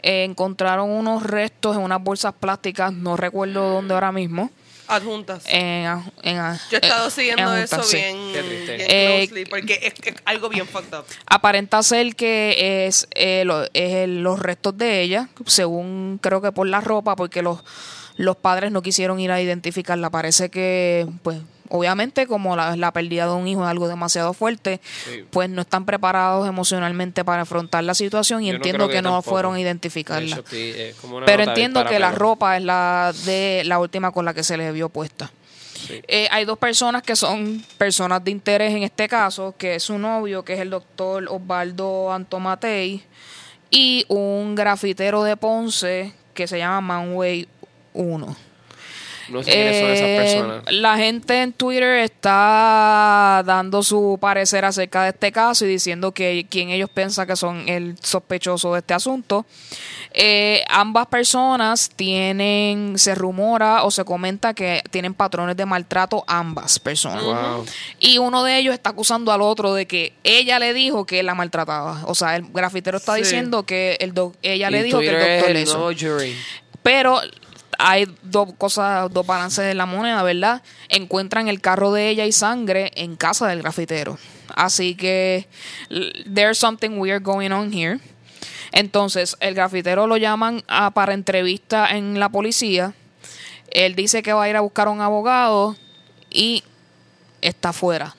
Eh, encontraron unos restos en unas bolsas plásticas, no recuerdo dónde ahora mismo, Adjuntas. en, en- Yo he estado eh, siguiendo en eso sí. bien, Qué triste. bien Eh, porque es, es algo bien fucked up. Aparenta ser que es, eh, lo- es el- los restos de ella, según creo que por la ropa, porque los, los padres no quisieron ir a identificarla. Parece que, pues, obviamente, como la, la pérdida de un hijo es algo demasiado fuerte, Sí. pues no están preparados emocionalmente para afrontar la situación y Yo entiendo que, que no tampoco. fueron a De identificarla. sí, Pero entiendo que la ropa es la de la última con la que se le vio puesta. Sí. Eh, hay dos personas que son personas de interés en este caso, que es su novio, que es el doctor Osvaldo Antomatei, y un grafitero de Ponce que se llama Manway 1. No sé quiénes son esas Eh, personas. La gente en Twitter está dando su parecer acerca de este caso y diciendo que quien ellos piensan que son el sospechoso de este asunto. Eh, ambas personas tienen, se rumora o se comenta que tienen patrones de maltrato ambas personas. Wow. Y uno de ellos está acusando al otro de que ella le dijo que él la maltrataba. O sea, el grafitero está Sí. diciendo que el doc- ella Y le dijo que el doctor le hizo. Pero hay dos cosas, dos balances de la moneda, ¿verdad? Encuentran el carro de ella y sangre en casa del grafitero. Así que there's something weird going on here. Entonces, el grafitero lo llaman a- para entrevista en la policía. Él dice que va a ir a buscar a un abogado y está fuera.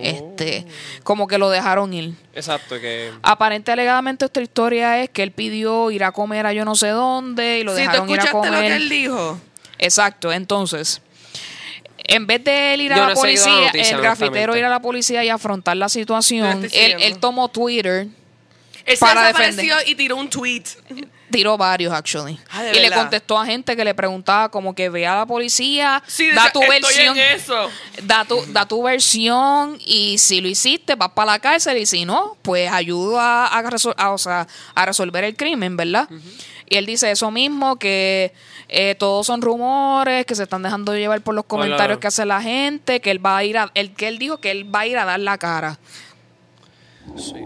Este, como que lo dejaron ir. Exacto, que Aparente alegadamente esta historia es que él pidió ir a comer a yo no sé dónde y lo tú dejaron ir a comer. lo que él dijo. Exacto, entonces, en vez de él ir a Yo la no policía, noticia, el grafitero ir a la policía y afrontar la situación, él, él tomó Twitter, Él se Para desapareció y tiró un tweet. Tiró varios actually, Ah, ¿de y le contestó a gente que le preguntaba como que ve a la policía, Sí, da tu "Estoy versión, eso. da tu, da tu versión y si lo hiciste vas para la cárcel y si no, pues ayuda a, a, o sea, a resolver el crimen, ¿verdad? Y él dice eso mismo, que eh, todos son rumores, que se están dejando llevar por los comentarios Hola. que hace la gente, que él va a ir a, el, que él dijo que él va a ir a dar la cara.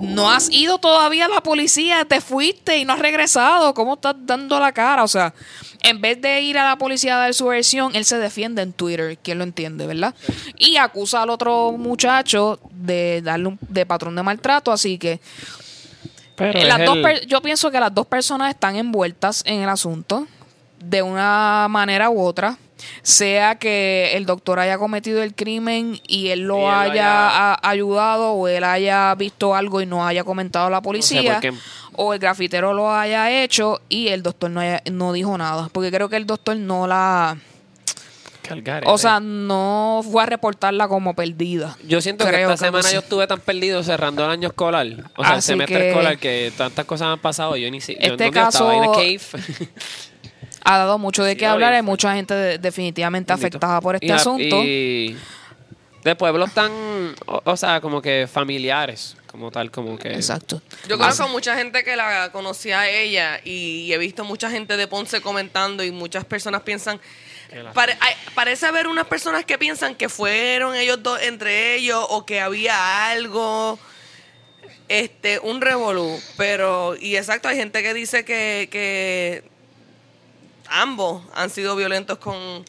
No has ido todavía a la policía, te fuiste y no has regresado. ¿Cómo estás dando la cara? O sea, en vez de ir a la policía a dar su versión, él se defiende en Twitter, quien lo entiende, ¿verdad? Y acusa al otro muchacho de darle un de patrón de maltrato, así que Pero las dos el- yo pienso que las dos personas están envueltas en el asunto de una manera u otra, sea que el doctor haya cometido el crimen y él lo Y él lo haya, ayudado o él haya visto algo y no haya comentado a la policía o el grafitero lo haya hecho y el doctor no, haya- no dijo nada, porque creo que el doctor no la... Calgarete. O sea, no fue a reportarla como perdida. Yo siento que esta que semana yo estuve tan perdido cerrando el año escolar. O sea, el semestre que- escolar que tantas cosas han pasado. Yo ni si, yo Este yo estaba en caso- cave. Ha dado mucho de Sí, qué hablar, hay mucha gente de- definitivamente Bendito. afectada por este Y asunto. Y de pueblos tan, o, o sea, como que familiares, como tal, como que... Exacto. Yo conozco mucha gente que la conocía a ella y he visto mucha gente de Ponce comentando y muchas personas piensan... Pare- hay- parece haber unas personas que piensan que fueron ellos dos entre ellos o que había algo, este, un revolú. Pero, y exacto, hay gente que dice que, que ambos han sido violentos con,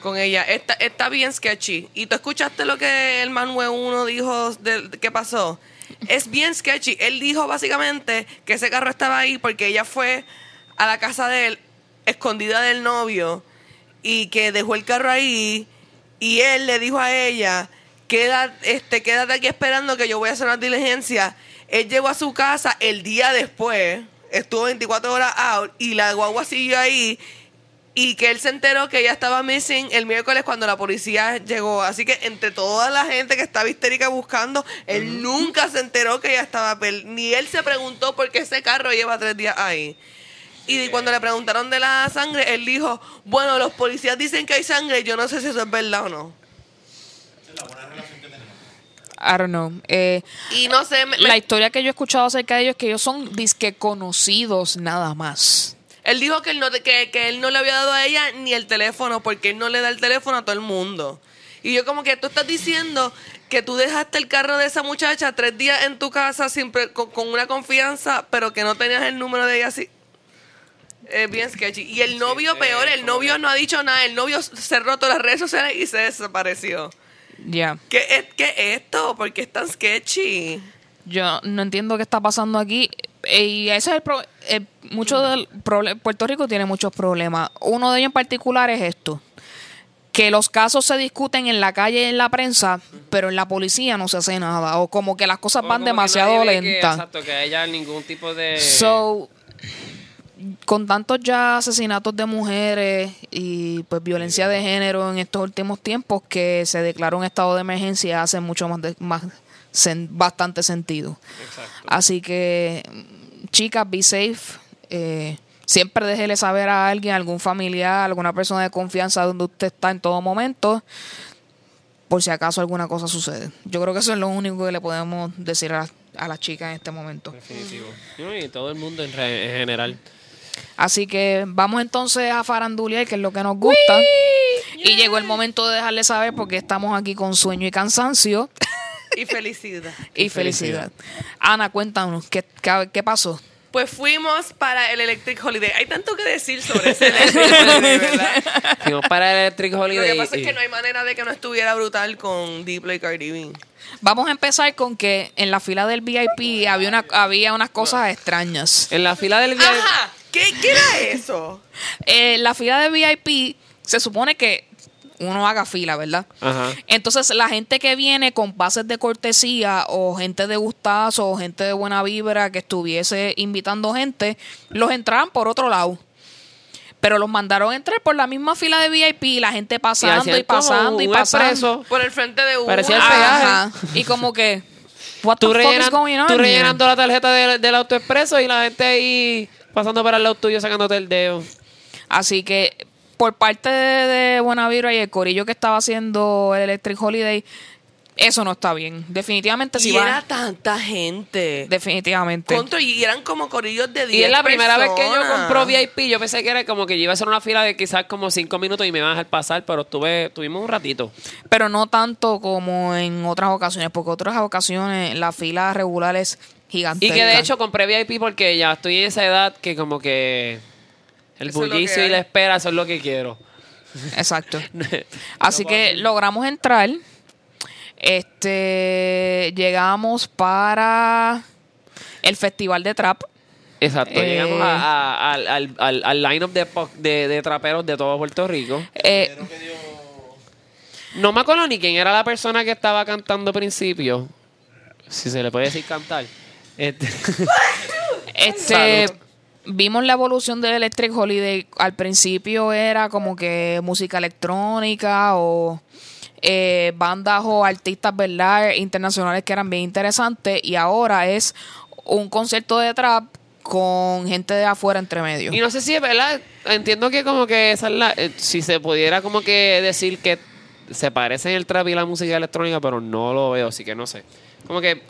con ella. Está, está bien sketchy. ¿Y tú escuchaste lo que el Manuel 1 dijo de, qué pasó? Es bien sketchy. Él dijo básicamente que ese carro estaba ahí porque ella fue a la casa de él, escondida del novio, y que dejó el carro ahí, y él le dijo a ella, Queda, este, quédate aquí esperando que yo voy a hacer una diligencia. Él llegó a su casa el día después, estuvo 24 horas out, y la guagua siguió ahí, y que él se enteró que ella estaba missing el miércoles cuando la policía llegó. Así que entre toda la gente que estaba histérica buscando, él nunca se enteró que ella estaba Ni él se preguntó por qué ese carro lleva tres días ahí. Y cuando le preguntaron de la sangre, él dijo, bueno, los policías dicen que hay sangre, yo no sé si eso es verdad o no. I don't know. Eh, Y no sé, me- la me- historia que yo he escuchado acerca de ellos es que ellos son disque conocidos nada más. él dijo que él, no, que, que él no le había dado a ella ni el teléfono, porque él no le da el teléfono a todo el mundo. Y yo como que tú estás diciendo que tú dejaste el carro de esa muchacha tres días en tu casa siempre con, con una confianza, pero que no tenías el número de ella así. Es bien sketchy. Y el novio peor, el novio no ha dicho nada. El novio cerró todas las redes sociales y se desapareció. Ya. ¿Qué es, qué es esto? ¿Por qué es tan sketchy? Yo no entiendo qué está pasando aquí. Eh, Y ese es el pro- mucho del Puerto Rico tiene muchos problemas. Uno de ellos en particular es esto. Que los casos se discuten en la calle y en la prensa, pero en la policía no se hace nada. O como que las cosas O van demasiado lentas. exacto, que haya ningún tipo de... So, con tantos ya asesinatos de mujeres y pues violencia de género en estos últimos tiempos que se declaró un estado de emergencia hace mucho más, de- más sen- bastante sentido. Exacto. Así que, chicas, be safe. Eh, siempre déjele saber a alguien, algún familiar, alguna persona de confianza donde usted está en todo momento, por si acaso alguna cosa sucede. Yo creo que eso es lo único que le podemos decir a, a las chicas en este momento. Definitivo. No, Y todo el mundo en, re- en general. Así que vamos entonces a farandulear, que es lo que nos gusta. Y llegó el momento de dejarle saber porque estamos aquí con sueño y cansancio Y felicidad. y felicidad. Ana, cuéntanos, ¿qué, qué, qué pasó? Pues fuimos para el Electric Holiday. Hay tanto que decir sobre ese Electric Holiday, ¿verdad? Fuimos para el Electric Lo Holiday. que pasa es que no hay manera de que no estuviera brutal con Diplo y Cardi B. Vamos a empezar con que en la fila del VIP había, una, había unas cosas extrañas. En la fila del VIP... Ajá. ¿Qué, qué era eso? Eh, la fila de VIP se supone que uno haga fila, ¿verdad? Ajá. Entonces, la gente que viene con pases de cortesía o gente de gustazo o gente de buena vibra que estuviese invitando gente, los entraban por otro lado. Pero los mandaron a entrar por la misma fila de VIP y la gente pasando y, pasando y pasando. expreso. Por el frente de Uber. Parecía el Ajá. Y como que, what the Tú, fuck rellenan- is going on tú here? rellenando la tarjeta del, del autoexpreso y la gente ahí pasando para el lado tuyo sacándote el dedo. Así que por parte de, de y el corillo que estaba haciendo el Electric Holiday, eso no está bien. Definitivamente si y va. era tanta gente. Definitivamente. Contra, y eran como corillos de 10 Y es la primera vez que yo compro VIP. Yo pensé que era como que yo iba a hacer una fila de quizás como cinco minutos y me iban a dejar pasar, pero estuve, tuvimos un ratito. Pero no tanto como en otras ocasiones, porque otras ocasiones la fila regular es gigantesca. Y que de hecho compré VIP porque ya estoy en esa edad que como que el Eso es lo bullicio que y hay. la espera es lo que quiero. Exacto. Así que logramos entrar. Este llegamos para el festival de trap. Exacto, Eh. llegamos a- a- al, al, al, al line-up de, po- de, de traperos de todo Puerto Rico. Eh. No me acuerdo ni quién era la persona que estaba cantando al principio. Si se le puede decir cantar. Este, Este, vimos la evolución del Electric Holiday. Al principio era como que música electrónica o eh, bandas o artistas, ¿verdad? Internacionales que eran bien interesantes. Y ahora es un concierto de trap con gente de afuera entre medio. y no sé si es verdad. Entiendo que como que esa es la... eh, si se pudiera como que decir que se parecen el trap y la música electrónica, pero no lo veo, así que no sé. Como que...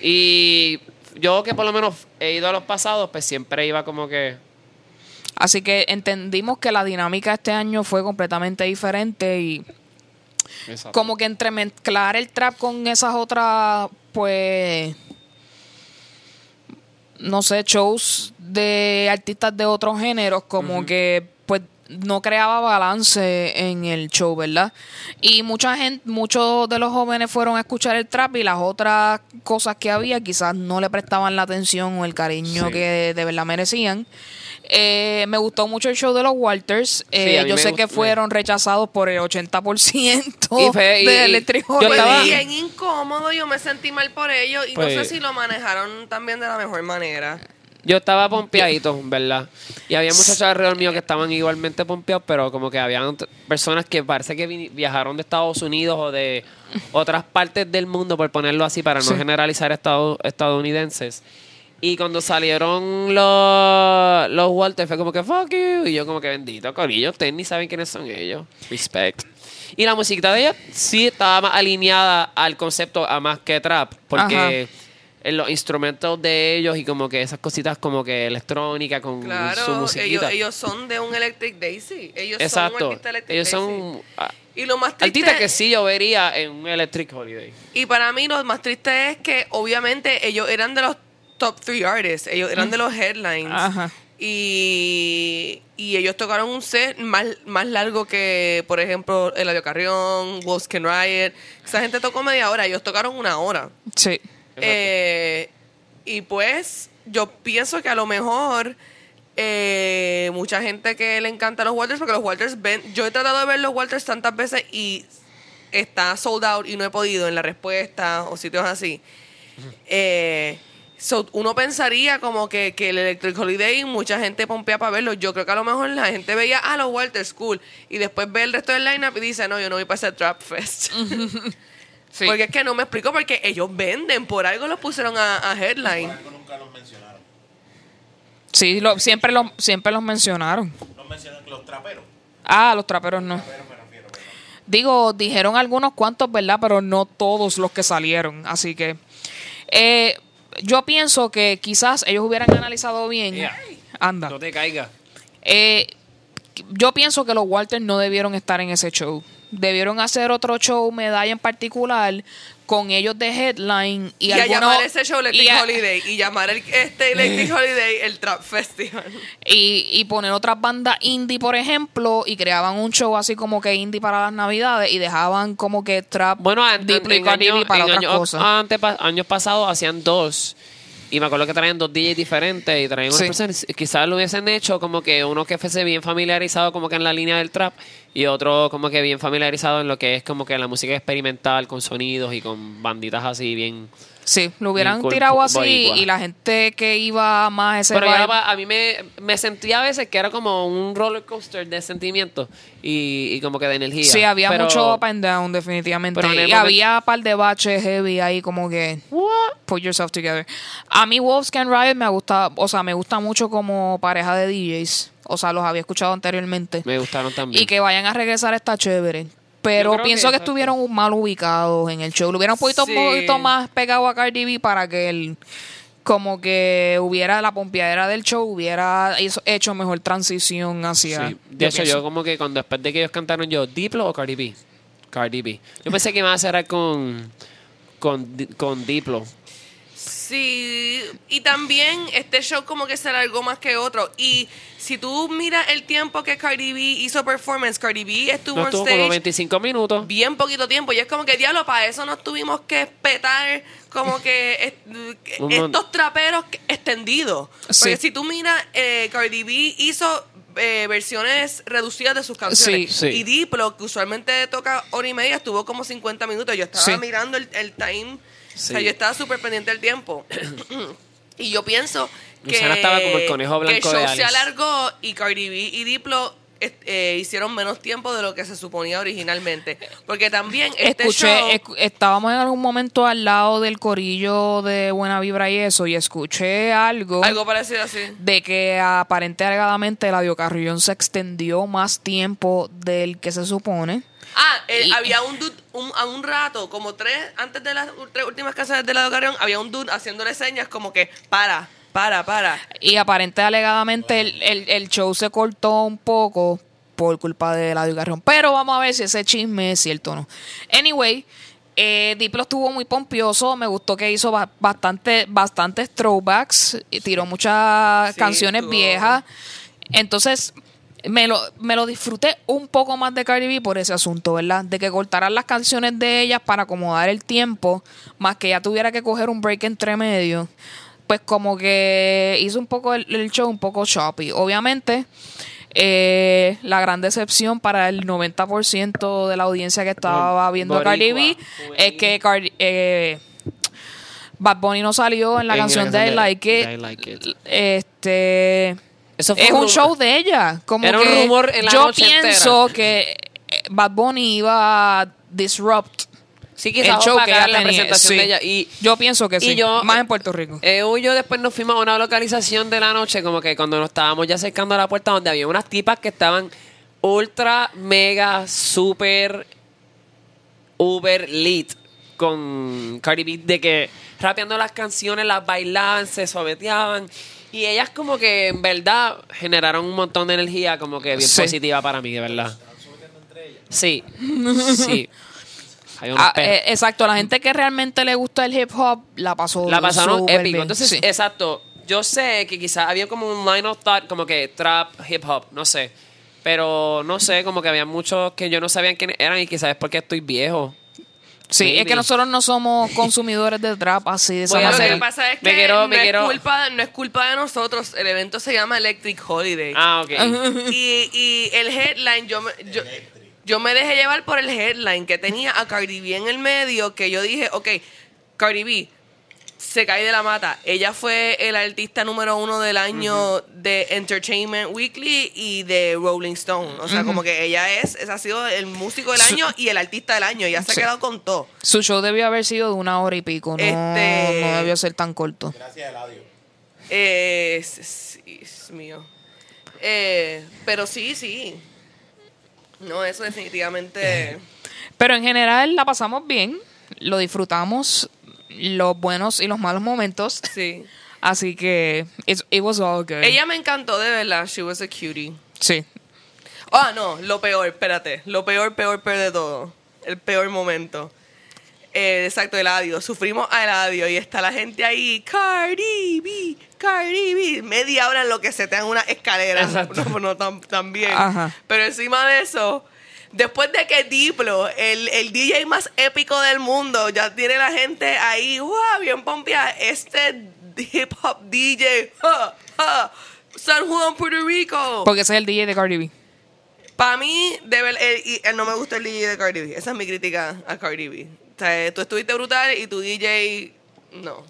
Y yo que por lo menos he ido a los pasados, pues siempre iba como que... Así que entendimos que la dinámica este año fue completamente diferente y Exacto. como que entremezclar el trap con esas otras, pues, no sé, shows de artistas de otros géneros, como que, no creaba balance en el show, ¿verdad? Y mucha gente, muchos de los jóvenes fueron a escuchar el trap y las otras cosas que había quizás no le prestaban la atención o el cariño Sí. que de verdad merecían. Eh, me gustó mucho el show de los Walters. Eh, Sí, yo sé que fueron rechazados por el 80% Y fue- y- de yo estaba- bien incómodo, yo me sentí mal por ellos y Pues- no sé si lo manejaron también de la mejor manera. Yo estaba pompeadito, ¿verdad? Y había muchachos alrededor mío que estaban igualmente pompeados, pero como que habían personas que parece que viajaron de Estados Unidos o de otras partes del mundo, por ponerlo así, para no Sí. generalizar estado- estadounidenses. Y cuando salieron los, los Walters, fue como que fuck you. Y yo, como que bendito, corillo, ustedes ni saben quiénes son ellos. Respect. Y la musiquita de ellos sí estaba más alineada al concepto a más que trap, porque en los instrumentos de ellos y como que esas cositas como que electrónica con su Claro, ellos, musiquita. ellos son de un Electric Daisy. Ellos son un Exacto. artista Electric Ellos Daisy. son ah, Y lo más triste artistas que sí yo vería en un Electric Holiday. Y para mí lo más triste es que obviamente ellos eran de los top three artists, ellos eran de los headlines. Ajá. Y, y ellos tocaron un set más, más largo que, por ejemplo, Eladio Carrión, Wolves Can Riot. Esa gente tocó media hora, ellos tocaron una hora. Sí. Eh, y pues yo pienso que a lo mejor eh, mucha gente que le encanta los Walters, porque los Walters ven, yo he tratado de ver los Walters tantas veces y está sold out y no he podido en la respuesta o sitios así. Eh, so, uno pensaría como que, que el Electric Holiday mucha gente pompea para verlo. Yo creo que a lo mejor la gente veía, ah, los Walters, cool. Y después ve el resto del lineup y dice, no, yo no voy para ese Trap Fest. Sí. Porque es que no me explico, porque ellos venden, por algo los pusieron a, a Por Headline. algo nunca los mencionaron. Sí, lo- siempre, lo, siempre los mencionaron. No mencionan que los traperos. Ah, los traperos no. Digo, dijeron algunos cuantos, ¿verdad? Pero no todos los que salieron. Así que eh, yo pienso que quizás ellos hubieran analizado bien. Yeah. Anda. No te caigas. Eh, yo pienso que los Walters no debieron estar en ese show. Debieron hacer otro show, medalla en particular, con ellos de headline y, Y, a algunos- llamar ese show Electric y a- Holiday. Y llamar el, este Electric Holiday el Trap Festival. y, y poner otras bandas indie, por ejemplo, y creaban un show así como que indie para las navidades y dejaban como que trap, Bueno, en, para otras años, cosas. años pasados hacían dos. Y me acuerdo que traían dos DJs diferentes y traían unas Sí. personas. Quizás lo hubiesen hecho como que uno que fuese bien familiarizado como que en la línea del trap y otro como que bien familiarizado en lo que es como que la música experimental con sonidos y con banditas así bien... Sí, lo hubieran tirado así boricua. y la gente que iba más a ese Pero vibe- ya pa- a mí me, me sentía a veces que era como un roller coaster de sentimientos y, y como que de energía. Sí, había Pero- mucho up and down, definitivamente. Pero y momento- había un par de baches heavy ahí, como que. Put yourself together. A mí, Wolves Can Riot me gusta, o sea, me gusta mucho como pareja de DJs. O sea, los había escuchado anteriormente. Me gustaron también. Y que vayan a regresar está chévere. Pero pienso que- que, estuvieron mal ubicados en el show. Lo hubieran puesto Sí. un poquito más pegado a Cardi B para que el como que hubiera la pompeadera del show, hubiera hecho mejor transición hacia. Sí. De hecho, pienso. yo como que cuando después de que ellos cantaron yo, ¿Diplo o Cardi B? Cardi B. Yo pensé que iban a cerrar con, con, con Diplo. Sí, y también este show como que se alargó más que otro. Y si tú miras el tiempo que Cardi B hizo performance, Cardi B estuvo No en estuvo stage como 25 minutos. bien poquito tiempo. Y es como que, diablo, para eso nos tuvimos que petar como que est- estos traperos extendidos. Sí. Porque si tú miras, eh, Cardi B hizo eh, versiones reducidas de sus canciones. Sí. Sí. Y Diplo, que usualmente toca hora y media, estuvo como 50 minutos. Yo estaba mirando el, el time. O sea, Sí. yo estaba súper pendiente del tiempo. y yo pienso que, Luciana estaba como el conejo que el blanco show de se alargó y Cardi B y Diplo est- eh, hicieron menos tiempo de lo que se suponía originalmente. Porque también este escuché, show... estábamos en algún momento al lado del corillo de Buena Vibra y eso, y escuché algo, algo parecido así. de que aparente alegadamente la Carrillón se extendió más tiempo del que se supone. Ah, eh, Y- había un dude, un, a un rato, como tres, antes de las tres últimas canciones de la Carrión, había un dude haciéndole señas como que, para, para, para. Y aparente alegadamente el, el- el show se cortó un poco por culpa de la Carrillón. Pero vamos a ver si ese chisme es cierto o no. Anyway, eh, Diplo estuvo muy pompioso. Me gustó que hizo ba- bastante, bastantes throwbacks. y Tiró muchas Sí, canciones estuvo- viejas. Entonces, me lo, me lo disfruté un poco más de Cardi B por ese asunto, ¿verdad? De que cortaran las canciones de ellas para acomodar el tiempo, más que ella tuviera que coger un break entre medio. Pues como que hizo un poco el, el show un poco choppy. Obviamente, eh, la gran decepción para el 90% de la audiencia que estaba viendo a Cardi B Boricua, es que Cardi, eh, Bad Bunny no salió en la En canción de I Like It. I Like It. Este Eso fue es un un show de ella. Como Era un que rumor en la yo noche pienso que eh, Bad Bunny iba a disrupt Sí, el show que ella la presentación Sí. de ella. Y yo pienso que y sí. yo- más en Puerto Rico. Eh, yo después nos fuimos a una localización de la noche, como que cuando nos estábamos ya acercando a la puerta, donde había unas tipas que estaban ultra, mega, super, uber lit con Cardi B, de que rapeando las canciones, las bailaban, se suaveteaban. Y ellas como que en verdad generaron un montón de energía como que bien Sí. positiva para mí, de verdad. Sí, sí. Hay unos Ah, perros. eh, exacto, la gente que realmente le gusta el hip hop la pasó La pasaron súper épico. bien. Entonces, Sí. exacto. yo sé que quizás había como un line of thought, como que trap, hip hop, no sé. Pero no sé, como que había muchos que yo no sabía quiénes eran y quizás es porque estoy viejo. Sí, es que nosotros no somos consumidor de trap así de esa a Lo que pasa es que quiero- no, quiero- Es culpa, no es culpa de nosotros. El evento se llama Electric Holiday. Ah, ok. Y, y el headline, yo me, yo, yo me dejé llevar por el headline que tenía a Cardi B en el medio, que yo dije, ok, Cardi B se cae de la mata. Ella fue el artista número uno del año de Entertainment Weekly y de Rolling Stone. O sea, como que ella es, esa ha sido el músico del Su- año y el artista del año. Ya se Sí. ha quedado con todo. Su show debió haber sido de una hora y pico, no, Este- no debió ser tan corto. Gracias, Eladio. Eh, sí, Dios mío. Eh, pero sí, sí. No, eso definitivamente. Pero en general la pasamos bien, lo disfrutamos, los buenos y los malos momentos. Sí. Así que it was all good. Ella me encantó, de verdad. She was a cutie. sí. Ah, no, lo peor, espérate. Lo peor, peor, peor de todo. El peor momento. Eh, exacto, Eladio. Sufrimos a Eladio y está la gente ahí. Cardi B, Cardi B. Media hora en lo que se te dan una escalera. Exacto. No, no, tan, tan bien. Ajá. Pero encima de eso, después de que Diplo, el, el DJ más épico del mundo, ya tiene la gente ahí, wow, bien pompeada. Este hip hop DJ, San Juan, Puerto Rico. Porque ese es el DJ de Cardi B. Para mí, debe, el- y- el no me gusta el DJ de Cardi B. Esa es mi crítica a Cardi B. O sea, tú estuviste brutal y tu DJ, no.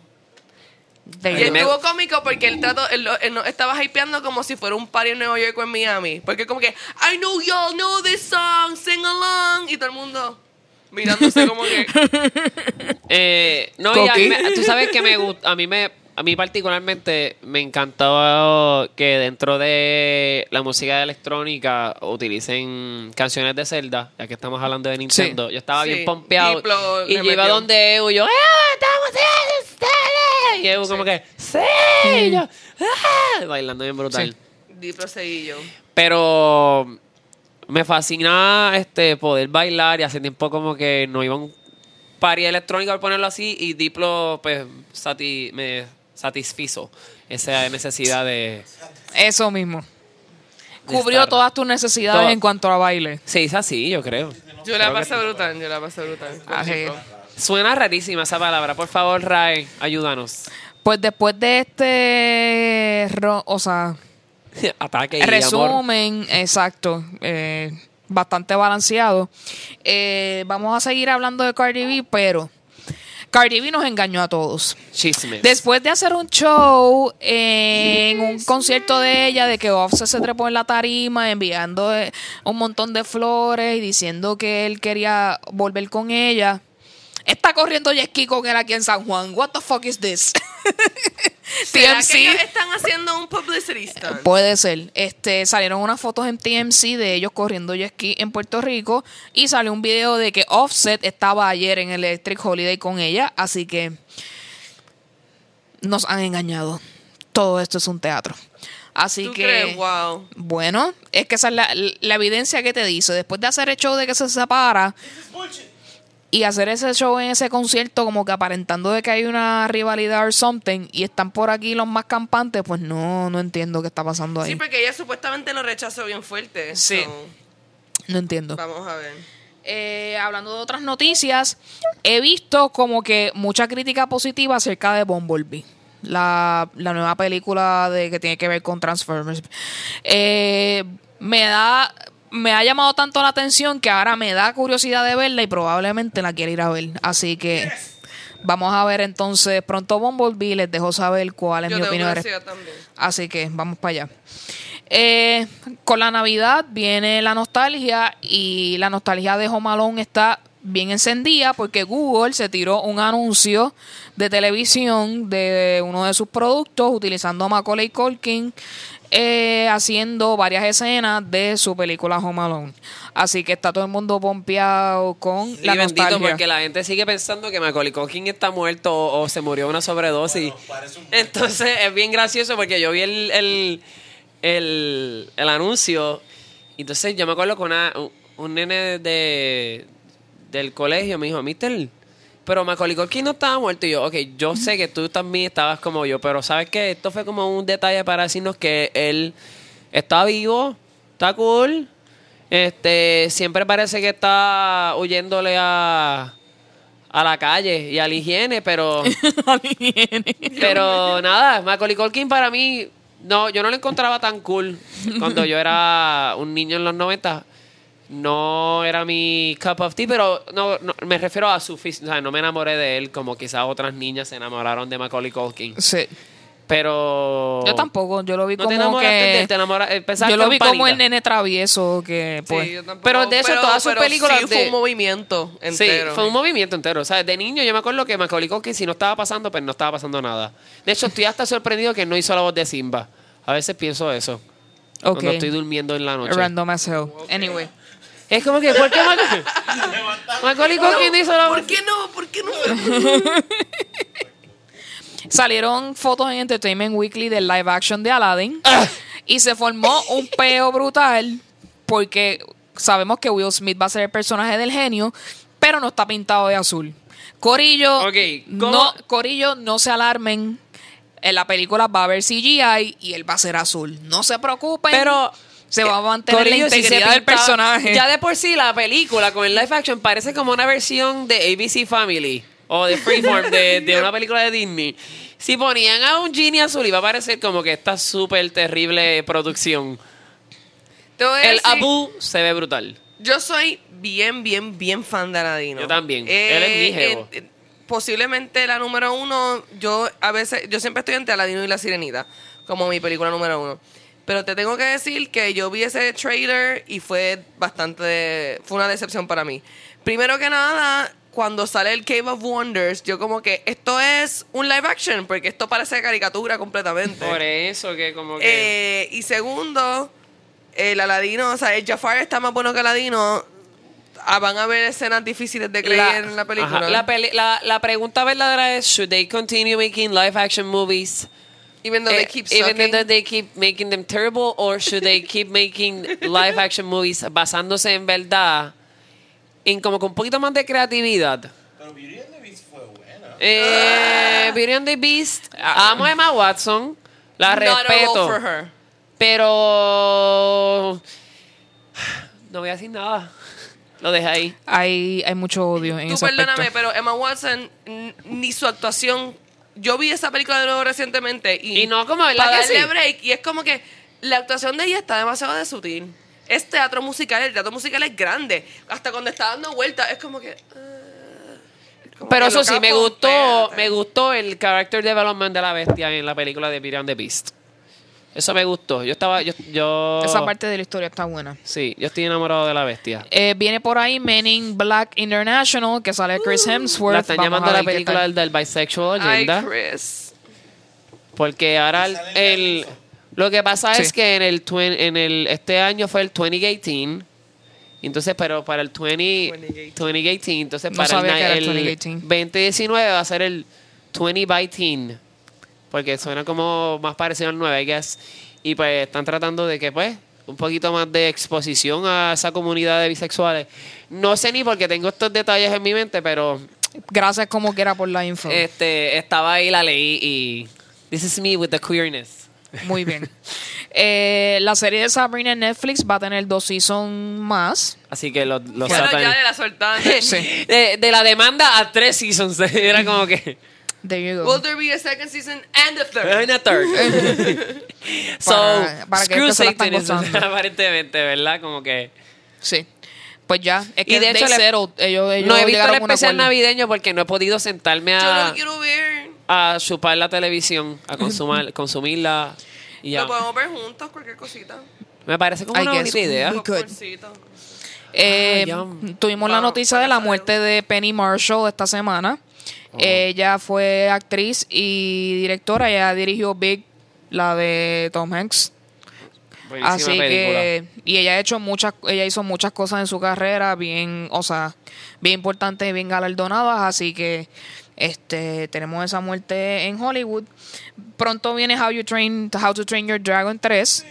There Y me- estuvo cómico porque él, trató, él, él no- estaba hypeando como si fuera un party en Nueva York o en Miami. Porque como que, I know y'all know this song, sing along. Y todo el mundo mirándose como que... Eh, no, y a mí me- tú sabes que me gusta, a mí me, a mí particularmente me encantaba que dentro de la música electrónica utilicen canciones de Zelda, ya que estamos hablando de Nintendo. Yo estaba Sí. bien pompeado y le yo iba donde Evo y yo, ¡ah, estamos en Zelda! Y Evo como que, ¡sí! Y yo, ¡ah! Bailando bien brutal. Sí. Diplo seguillo. Pero me fascina este poder bailar y hace tiempo como que no iba a un party electrónico por ponerlo así y Diplo pues sati- me satisfizo esa necesidad de Eso mismo. De Cubrió estar- todas tus necesidades en cuanto a baile. se hizo así yo creo Yo la Creo que pasé brutal, yo la pasé brutal. Diplo. suena rarísima esa palabra por favor Ray ayúdanos Pues después de este, ro- o sea, ataque y amor resumen, exacto, eh, bastante balanceado. Eh, vamos a seguir hablando de Cardi B, pero Cardi B nos engañó a todos. chismes Después de hacer un show en un concierto de ella, de que Offset se trepó en la tarima enviando eh, un montón de flores y diciendo que él quería volver con ella, está corriendo jet ski con él aquí en San Juan. What the fuck is this? ¿Será que TMC. ellos están haciendo un publicity stunt? Puede ser. Este, salieron unas fotos en TMC de ellos corriendo jet ski en Puerto Rico y salió un video de que Offset estaba ayer en Electric Holiday con ella, así que nos han engañado. Todo esto es un teatro. Así ¿Tú que crees? Wow. bueno, es que esa es la, la evidencia que te dice. Después de hacer el show de que se separa y hacer ese show en ese concierto como que aparentando de que hay una rivalidad or something y están por aquí los más campantes, pues no, no entiendo qué está pasando ahí. Sí, porque ella supuestamente lo rechazó bien fuerte. Sí. So, No entiendo. vamos a ver. Eh, hablando de otras noticias, he visto como que mucha crítica positiva acerca de Bumblebee. La, la nueva película de que tiene que ver con Transformers. Eh, me da me ha llamado tanto la atención que ahora me da curiosidad de verla y probablemente la quiera ir a ver. Así que vamos a ver entonces pronto Bumblebee. Les dejo saber cuál es Yo mi opinión. Así que vamos para allá. Eh, con la Navidad viene la nostalgia y la nostalgia de Home Alone está bien encendida porque Google se tiró un anuncio de televisión de uno de sus productos utilizando a Macaulay Culkin eh, haciendo varias escenas de su película Home Alone. Así que está todo el mundo pompeado con Sí, la bendito, nostalgia. porque la gente sigue pensando que Macaulay Culkin está muerto o, o se murió de una sobredosis. Bueno, parece un- Entonces es bien gracioso porque yo vi el, el, el, el anuncio. y Entonces yo me acuerdo con una- un, un nene de, del colegio me dijo, Mister, pero Macaulay Culkin no estaba muerto. Y yo, ok, yo sé que tú también estabas como yo, pero ¿sabes qué? Esto fue como un detalle para decirnos que él está vivo, está cool. Este, siempre parece que está huyéndole a, a la calle y a la higiene, pero... Pero nada, Macaulay Culkin para mí, no, yo no lo encontraba tan cool cuando yo era un niño en los 90. No era mi cup of tea, pero no, no, me refiero a su fis- o sea, no me enamoré de él como quizás otras niñas se enamoraron de Macaulay Culkin. Sí. Pero Yo tampoco, yo lo vi ¿No como te enamoraste de que... ¿Te eh, pensaste Yo lo vi como el nene travieso que, pues... Sí, yo tampoco- Pero de hecho, todas sus pero películas sí fue un movimiento Sí, entero. fue un movimiento entero. O sea, de niño yo me acuerdo que Macaulay Culkin si no estaba pasando, pues no estaba pasando nada. De hecho, estoy hasta sorprendido que no hizo la voz de Simba. A veces pienso eso. Ok. Cuando estoy durmiendo en la noche. Random as hell. Anyway. Es como que, ¿por qué Macaulay, Macaulay Culkin hizo la? ¿Por qué no? ¿Por qué no? Salieron fotos en Entertainment Weekly del live action de Aladdin. Y se formó un peo brutal porque sabemos que Will Smith va a ser el personaje del genio, pero no está pintado de azul. Corillo, no, Corillo, no se alarmen. En la película va a haber CGI y él va a ser azul. No se preocupen. Pero se va a mantener Corillo, la si integridad del pintaba- personaje. Ya de por sí la película con el live action parece como una versión de ABC Family o de Freeform de, de una película de Disney. Si ponían a un genie azul iba a parecer como que esta súper terrible producción. El decir, Abu se ve brutal. Yo soy bien, bien, bien fan de Aladino. Yo también. Él es mi jevo. eh, posiblemente la número uno, yo a veces, yo siempre estoy entre Aladino y La Sirenita, como mi película número uno. Pero te tengo que decir que yo vi ese trailer y fue bastante, fue una decepción para mí. Primero que nada, cuando sale el Cave of Wonders, yo como que esto es un live action, porque esto parece caricatura completamente. Por eso que como que... Eh, y segundo, el Aladino, o sea, el Jafar está más bueno que Aladino. Ah, van a haber escenas difíciles de creer en la película. ajá, la, peli- la, la pregunta verdadera es, should they continue making live action movies? Even though they Eh, keep even sucking. though they keep making them terrible or should they keep making live action movies basándose en verdad en como con un poquito más de creatividad Pero Beauty and the Beast fue buena. eh, Beauty and the Beast amo a Emma Watson la Not a respeto for her. pero no voy a decir nada lo dejé ahí Hay, hay mucho odio en Tú ese perdóname, aspecto. pero Emma Watson, ni su actuación. Yo vi esa película de nuevo recientemente y, Y no como, ¿verdad para que darle sí? break y es como que la actuación de ella está demasiado de sutil. Es teatro musical, el teatro musical es grande. Hasta cuando está dando vueltas es como que. ah, como pero que eso sí me gustó me gustó el character development de la bestia en la película de and the Beast eso me gustó yo estaba yo, yo Esa parte de la historia está buena. Sí, yo estoy enamorado de la bestia. Eh, viene por ahí Men in Black International, que sale Chris Hemsworth. la están Vamos llamando a la película del, del bisexual Ay, agenda. Chris. porque ahora el, el- lo que pasa Sí. es que en el, twen- en el este año fue el 2018. Entonces, pero para el 20, 2018. 2018, entonces No para el, el el 2018. 2019 va a ser el 20 by teen. Porque suena como más parecido al 9, I guess. Y pues están tratando de que, pues, un poquito más de exposición a esa comunidad de bisexuales. No sé ni porque tengo estos detalles en mi mente, pero Gracias como quiera por la info. este estaba ahí, la leí y. This is me with the queerness. Muy bien. Eh, la serie de Sabrina en Netflix va a tener dos seasons más. Así que los, los Bueno, ya de la soltaron. Sí. de, de la demanda a tres seasons. Era como que. There you go. Will there be a second season and a third? And a third. so, Para- para que screw la Satanism, gozando. aparentemente, ¿verdad? Como que. Sí. Pues ya. Es que Y de hecho le- settled. ellos, ellos no he visto el especial navideño porque no he podido sentarme Yo a, lo quiero ver. a chupar la televisión, a consumar, consumirla. Y ya. Lo podemos ver juntos, cualquier cosita. Me parece como I una bonita idea. Eh, Ah, tuvimos la Vamos, noticia de la muerte de Penny Marshall esta semana. Oh. Ella fue actriz y directora. Ella dirigió Big, la de Tom Hanks. Así película. que y ella ha hecho muchas ella hizo muchas cosas en su carrera bien, o sea, bien importantes bien galardonadas, así que este tenemos esa muerte en Hollywood. Pronto viene How You Train How to Train Your Dragon 3.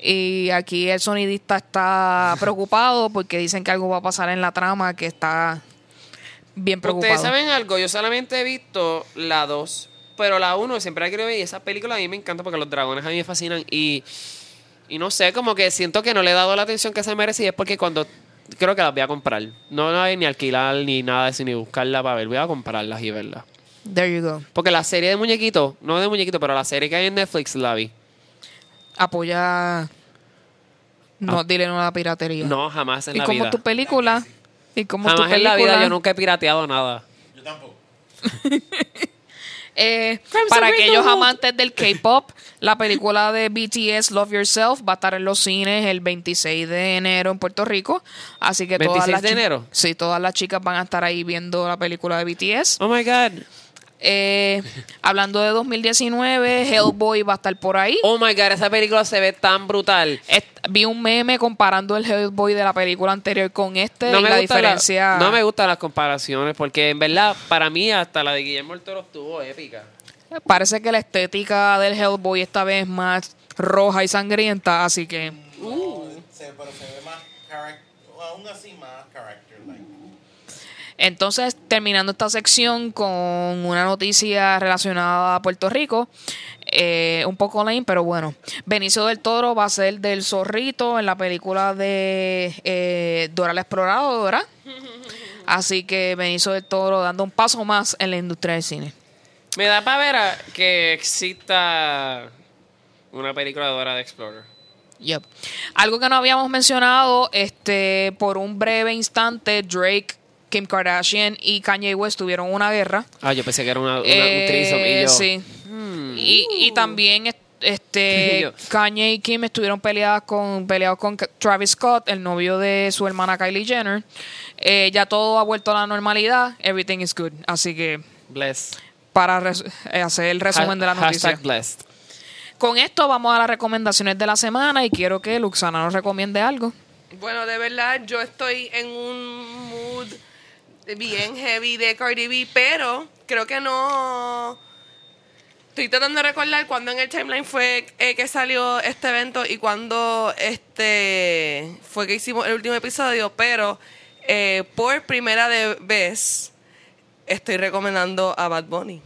Y aquí el sonidista está preocupado porque dicen que algo va a pasar en la trama que está bien preocupado. Ustedes saben algo, yo solamente he visto la 2, pero la 1 siempre la quiero ver y esa película a mí me encanta porque los dragones a mí me fascinan y, y no sé, como que siento que no le he dado la atención que se merece y es porque cuando creo que las voy a comprar. No la voy ni alquilar ni nada de eso, ni buscarla para ver, voy a comprarlas y verlas. There you go. Porque la serie de muñequitos, no de muñequitos, pero la serie que hay en Netflix la vi. Apoya. No, dile no a la piratería. Ah. No, jamás en y la como vida. tu película. Y como tu Jamás en película. la vida yo nunca he pirateado nada. Yo tampoco. Eh, para aquellos amantes del K-pop, la película de BTS Love Yourself va a estar en los cines el 26 de enero en Puerto Rico. Así que todas 26 las de enero. Sí, todas las chicas van a estar ahí viendo la película de BTS. Oh my God. Eh, hablando de 2019, Hellboy va a estar por ahí. Oh my God, esa película se ve tan brutal. Vi un meme comparando el Hellboy de la película anterior con este No y me, la gusta la- diferencia. no me gustan las comparaciones porque en verdad para mí hasta la de Guillermo del Toro estuvo épica. Parece que la estética del Hellboy esta vez es más roja y sangrienta, así que No, se- pero se ve más aún así más. Entonces, terminando esta sección con una noticia relacionada a Puerto Rico, eh, un poco lame, pero bueno. Benicio del Toro va a ser del zorrito en la película de eh, Dora la Exploradora. Así que Benicio del Toro dando un paso más en la industria del cine. Me da para ver a- que exista una película de Dora de Explorer. Yep. Algo que no habíamos mencionado, este, por un breve instante, Drake, Kim Kardashian y Kanye West tuvieron una guerra. Ah, yo pensé que era una, una- Eh, un threesome y yo. Sí. hmm. Y, y también est- este. Kanye y Kim estuvieron peleadas con peleados con Travis Scott, el novio de su hermana Kylie Jenner. Eh, ya todo ha vuelto a la normalidad. Everything is good. Así que Bless. para res- eh, hacer el resumen de la noticia. Hashtag blessed. Con esto vamos a las recomendaciones de la semana y quiero que Luxana nos recomiende algo. Bueno, de verdad, yo estoy en un mood bien heavy de Cardi B, pero creo que no. Estoy tratando de recordar cuándo en el timeline fue eh, que salió este evento y cuándo este fue que hicimos el último episodio, pero eh, por primera de- vez estoy recomendando a Bad Bunny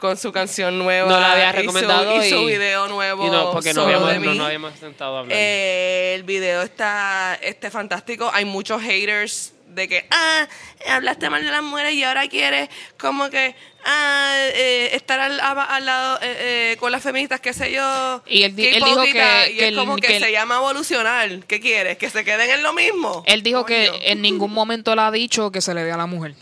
con su canción nueva. No la había y su- recomendado y su, video nuevo. Y no, porque no habíamos, no habíamos sentado a hablar. Eh, el video está este fantástico. Hay muchos haters de que, ah, hablaste mal de las mujeres y ahora quieres como que, ah, eh, estar al, al lado eh, eh, con las feministas, qué sé yo. Y él di- Qué él dijo que- Y que es el- como que, que el- se llama evolucionar. ¿Qué quieres? ¿Que se queden en lo mismo? Él dijo que en ningún momento le ha dicho que se le dé a la mujer.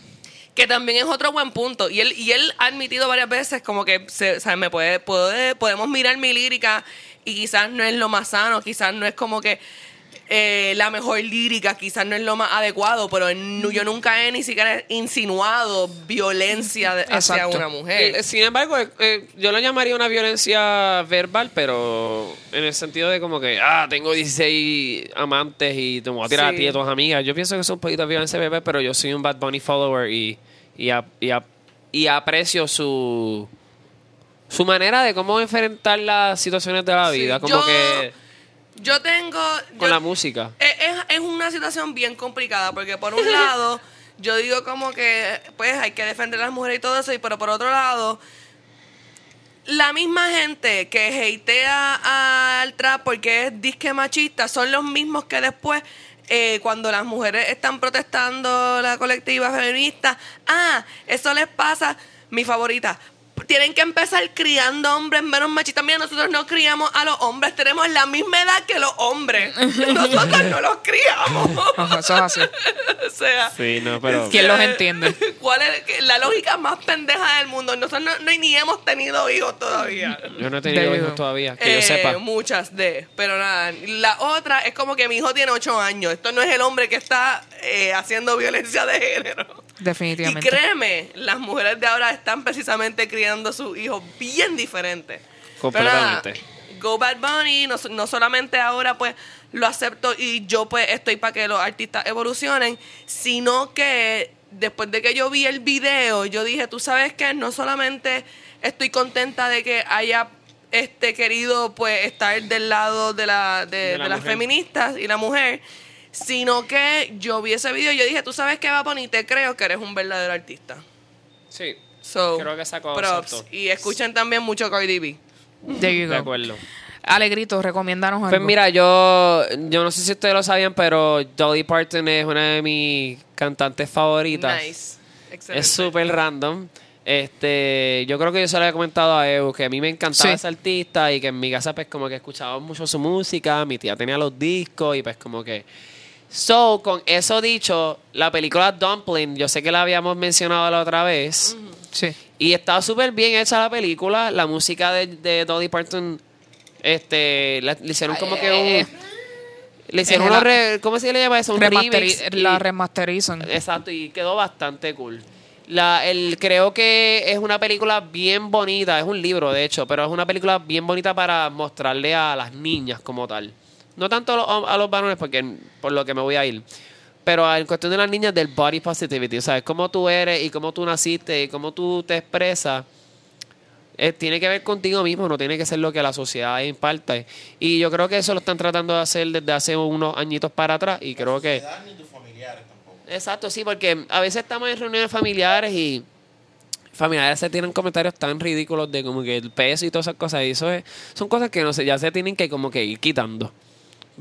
Que también es otro buen punto. Y él, y él ha admitido varias veces como que se, o sea, me puede, puede- podemos mirar mi lírica y quizás no es lo más sano, quizás no es como que eh, la mejor lírica, quizás no es lo más adecuado, pero yo nunca he ni siquiera insinuado violencia de- hacia una mujer. Eh, sin embargo, eh, yo lo llamaría una violencia verbal, pero en el sentido de como que, ah, tengo 16 amantes y te voy a tirar Sí. a ti y a tus amigas. Yo pienso que es un poquito de violencia verbal, pero yo soy un Bad Bunny follower y, y, ap- y ap- y aprecio su su manera de cómo enfrentar las situaciones de la Sí, vida, como yo- que Yo tengo... con yo- la música. Es, es- es una situación bien complicada porque por un lado yo digo como que pues hay que defender a las mujeres y todo eso, y pero por otro lado la misma gente que hatea al trap porque es disque machista son los mismos que después eh, cuando las mujeres están protestando la colectiva feminista, ah, eso les pasa, mi favorita. Tienen que empezar criando hombres menos machistas. Mira, nosotros no criamos a los hombres, tenemos la misma edad que los hombres. Nosotros no los criamos. Ajá, Eso es así. o sea, Sí, no, pero ¿Quién los entiende? ¿cuál es la lógica más pendeja del mundo? Nosotros no, no- ni hemos tenido hijos todavía. yo no he tenido hijos todavía, que yo Eh, sepa. Muchas de, pero nada. La otra es como que mi hijo tiene ocho años. Esto no es el hombre que está eh, haciendo violencia de género. Y Definitivamente. créeme, las mujeres de ahora están precisamente criando a sus hijos bien diferentes. Completamente. Pero Go Bad Bunny, no, no solamente ahora pues lo acepto y yo pues estoy para que los artistas evolucionen, sino que después de que yo vi el video, yo dije, tú sabes que no solamente estoy contenta de que haya este querido pues estar del lado de, la, de, De la de las feministas y la mujer, Sino que yo vi ese video y yo dije, tú sabes qué, Bad Bunny, te creo que eres un verdadero artista. Sí, So, Creo que sacó props. exacto. Y escuchen también mucho Cardi B. There you de acuerdo. Alegrito, recomiéndanos algo. Pues mira, yo, yo no sé si ustedes lo sabían, pero Dolly Parton es una de mis cantantes favoritas. Nice. Excelente. Es súper random. Este, yo creo que yo se lo había comentado a Evo que a mí me encantaba Sí. ese artista y que en mi casa pues como que escuchaba mucho su música, mi tía tenía los discos y pues como que So, con eso dicho, la película Dumpling, yo sé que la habíamos mencionado la otra vez Sí. y estaba súper bien hecha la película, la música de, de Dolly Parton este la- le hicieron como que un le hicieron la- re- ¿cómo se le llama eso? Un la remasterizan. Exacto, y quedó bastante cool. La, el, creo que es una película bien bonita, es un libro de hecho, pero es una película bien bonita para mostrarle a las niñas como tal. No tanto a los, a los varones, porque por lo que me voy a ir. Pero en cuestión de las niñas, del body positivity, ¿sabes? Cómo tú eres y cómo tú naciste y cómo tú te expresas. eh, tiene que ver contigo mismo, no tiene que ser lo que la sociedad imparta. Y yo creo que eso lo están tratando de hacer desde hace unos añitos para atrás y creo que... ni tus familiares tampoco. Exacto, sí, porque a veces estamos en reuniones familiares y familiares se tienen comentarios tan ridículos de como que el peso y todas esas cosas. Y eso es, son cosas que no sé, ya se tienen que como que ir quitando.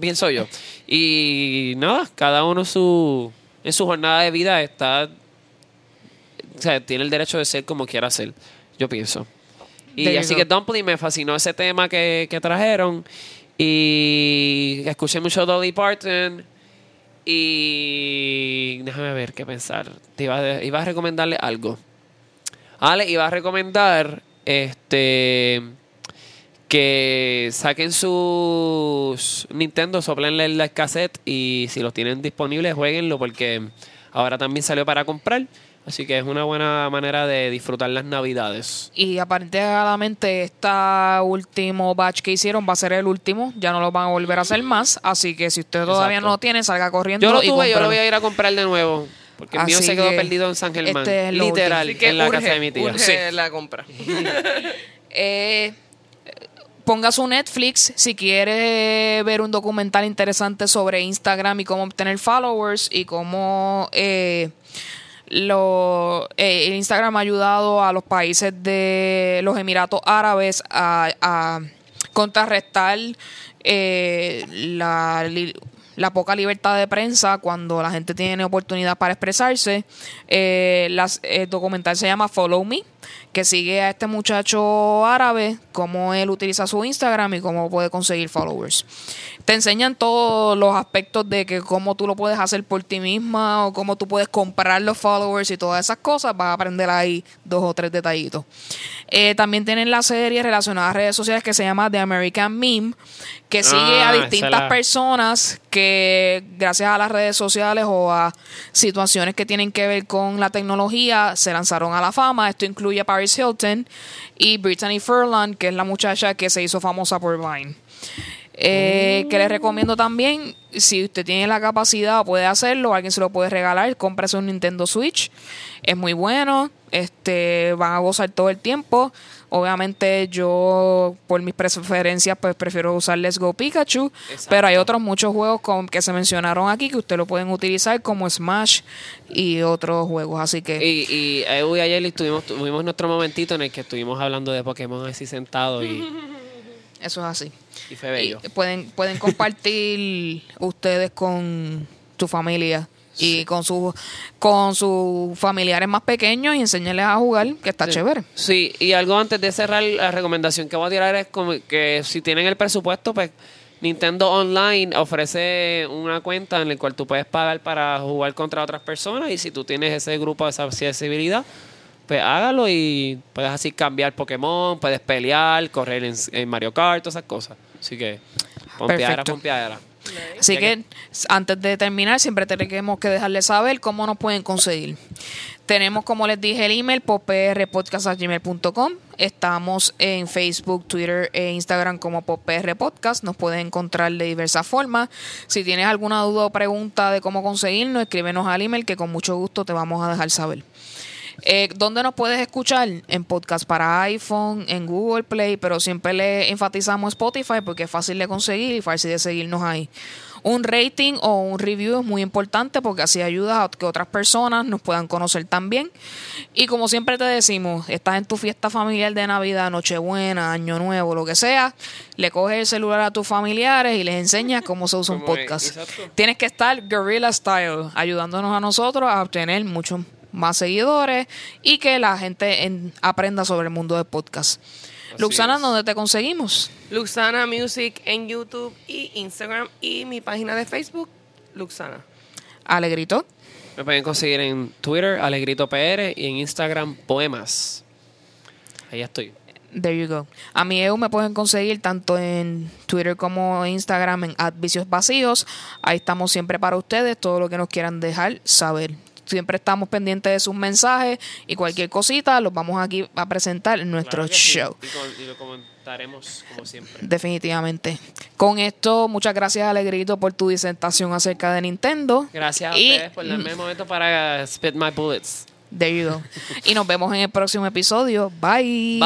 Pienso yo. Y nada, cada uno su, en su jornada de vida está, o sea, tiene el derecho de ser como quiera ser, yo pienso. Y así go. que Dumpling me fascinó ese tema que, que trajeron. Y escuché mucho Dolly Parton. Y déjame ver qué pensar. Te iba a, iba a recomendarle algo. Ale iba a recomendar este que saquen sus Nintendo, soplenle el cassette y si los tienen disponibles, jueguenlo porque ahora también salió para comprar. Así que es una buena manera de disfrutar las navidades. Y aparentemente este último batch que hicieron va a ser el último. Ya no lo van a volver a hacer más. Así que si usted todavía Exacto. no lo tiene, salga corriendo. Yo lo y tuve, yo lo voy a ir a comprar de nuevo. Porque el mío se quedó que perdido en San Germán. este es Literal, en la urge, casa de mi tía. urge Sí. la compra. Eh, ponga su Netflix si quiere ver un documental interesante sobre Instagram y cómo obtener followers y cómo eh, lo, eh, el Instagram ha ayudado a los países de los Emiratos Árabes a, contrarrestar eh, la, la poca libertad de prensa cuando la gente tiene oportunidad para expresarse. Eh, el documental se llama Follow Me, que sigue a este muchacho árabe, cómo él utiliza su Instagram y cómo puede conseguir followers. Te enseñan todos los aspectos de que cómo tú lo puedes hacer por ti misma o cómo tú puedes comprar los followers y todas esas cosas. Vas a aprender ahí dos o tres detallitos. Eh, también tienen la serie relacionada a redes sociales que se llama The American Meme, que sigue Ah, a esa distintas la- personas que gracias a las redes sociales o a situaciones que tienen que ver con la tecnología se lanzaron a la fama. Esto incluye Paris Hilton y Brittany Furlan, que es la muchacha que se hizo famosa por Vine. Eh, que les recomiendo también, si usted tiene la capacidad puede hacerlo, alguien se lo puede regalar, cómprese un Nintendo Switch. Es muy bueno, este van a gozar todo el tiempo. Obviamente yo, por mis preferencias, pues prefiero usar Let's Go Pikachu, Exacto. pero hay otros muchos juegos con, que se mencionaron aquí que usted lo pueden utilizar como Smash y otros juegos, así que... Y, y y ayer tuvimos, tuvimos nuestro momentito en el que estuvimos hablando de Pokémon así sentados y, Eso es así. y fue bello. Y pueden, pueden compartir ustedes con tu familia y con sus con sus familiares más pequeños y enseñarles a jugar, que está Sí. chévere. Sí, y algo antes de cerrar, la recomendación que voy a tirar es como que si tienen el presupuesto, pues Nintendo Online ofrece una cuenta en la cual tú puedes pagar para jugar contra otras personas y si tú tienes ese grupo de esa accesibilidad, pues hágalo y puedes así cambiar Pokémon, puedes pelear, correr en, en Mario Kart, todas esas cosas. Así que, pompeadera, pompeadera. Así que antes de terminar, siempre tenemos que dejarles saber cómo nos pueden conseguir. Tenemos, como les dije, el email poprpodcast.gmail.com. Estamos en Facebook, Twitter e Instagram como PopR Podcast. Nos pueden encontrar de diversas formas. Si tienes alguna duda o pregunta de cómo conseguirnos, escríbenos al email que con mucho gusto te vamos a dejar saber. Eh, ¿Dónde nos puedes escuchar? En podcast para iPhone, en Google Play, pero siempre le enfatizamos Spotify porque es fácil de conseguir y fácil de seguirnos ahí. Un rating o un review es muy importante porque así ayuda a que otras personas nos puedan conocer también. Y como siempre te decimos, estás en tu fiesta familiar de Navidad, Nochebuena, Año Nuevo, lo que sea, le coges el celular a tus familiares y les enseñas cómo se usa un podcast. Tienes que estar guerrilla style, ayudándonos a nosotros a obtener muchos más seguidores y que la gente en- aprenda sobre el mundo de podcast. Así Luxana, es. ¿dónde te conseguimos? Luxana Music en YouTube y Instagram y mi página de Facebook, Luxana. Alegrito. Me pueden conseguir en Twitter, Alegrito PR, y en Instagram, Poemas. Ahí estoy. There you go. A mi EU me pueden conseguir tanto en Twitter como en Instagram en Vicios Vacíos. Ahí estamos siempre para ustedes, todo lo que nos quieran dejar saber. Siempre estamos pendientes de sus mensajes y cualquier cosita los vamos aquí a presentar en nuestro Claro que sí. show. Y, con- y lo comentaremos como siempre. Definitivamente. Con esto, muchas gracias Alegrito por tu disertación acerca de Nintendo. Gracias a Y- ustedes por darme el momento para spit my bullets. There you go. Y nos vemos en el próximo episodio. Bye.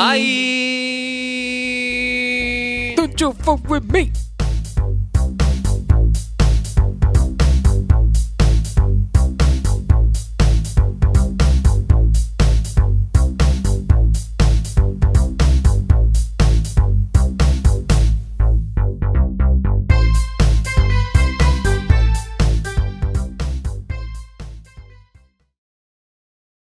Bye. Don't you fuck with me.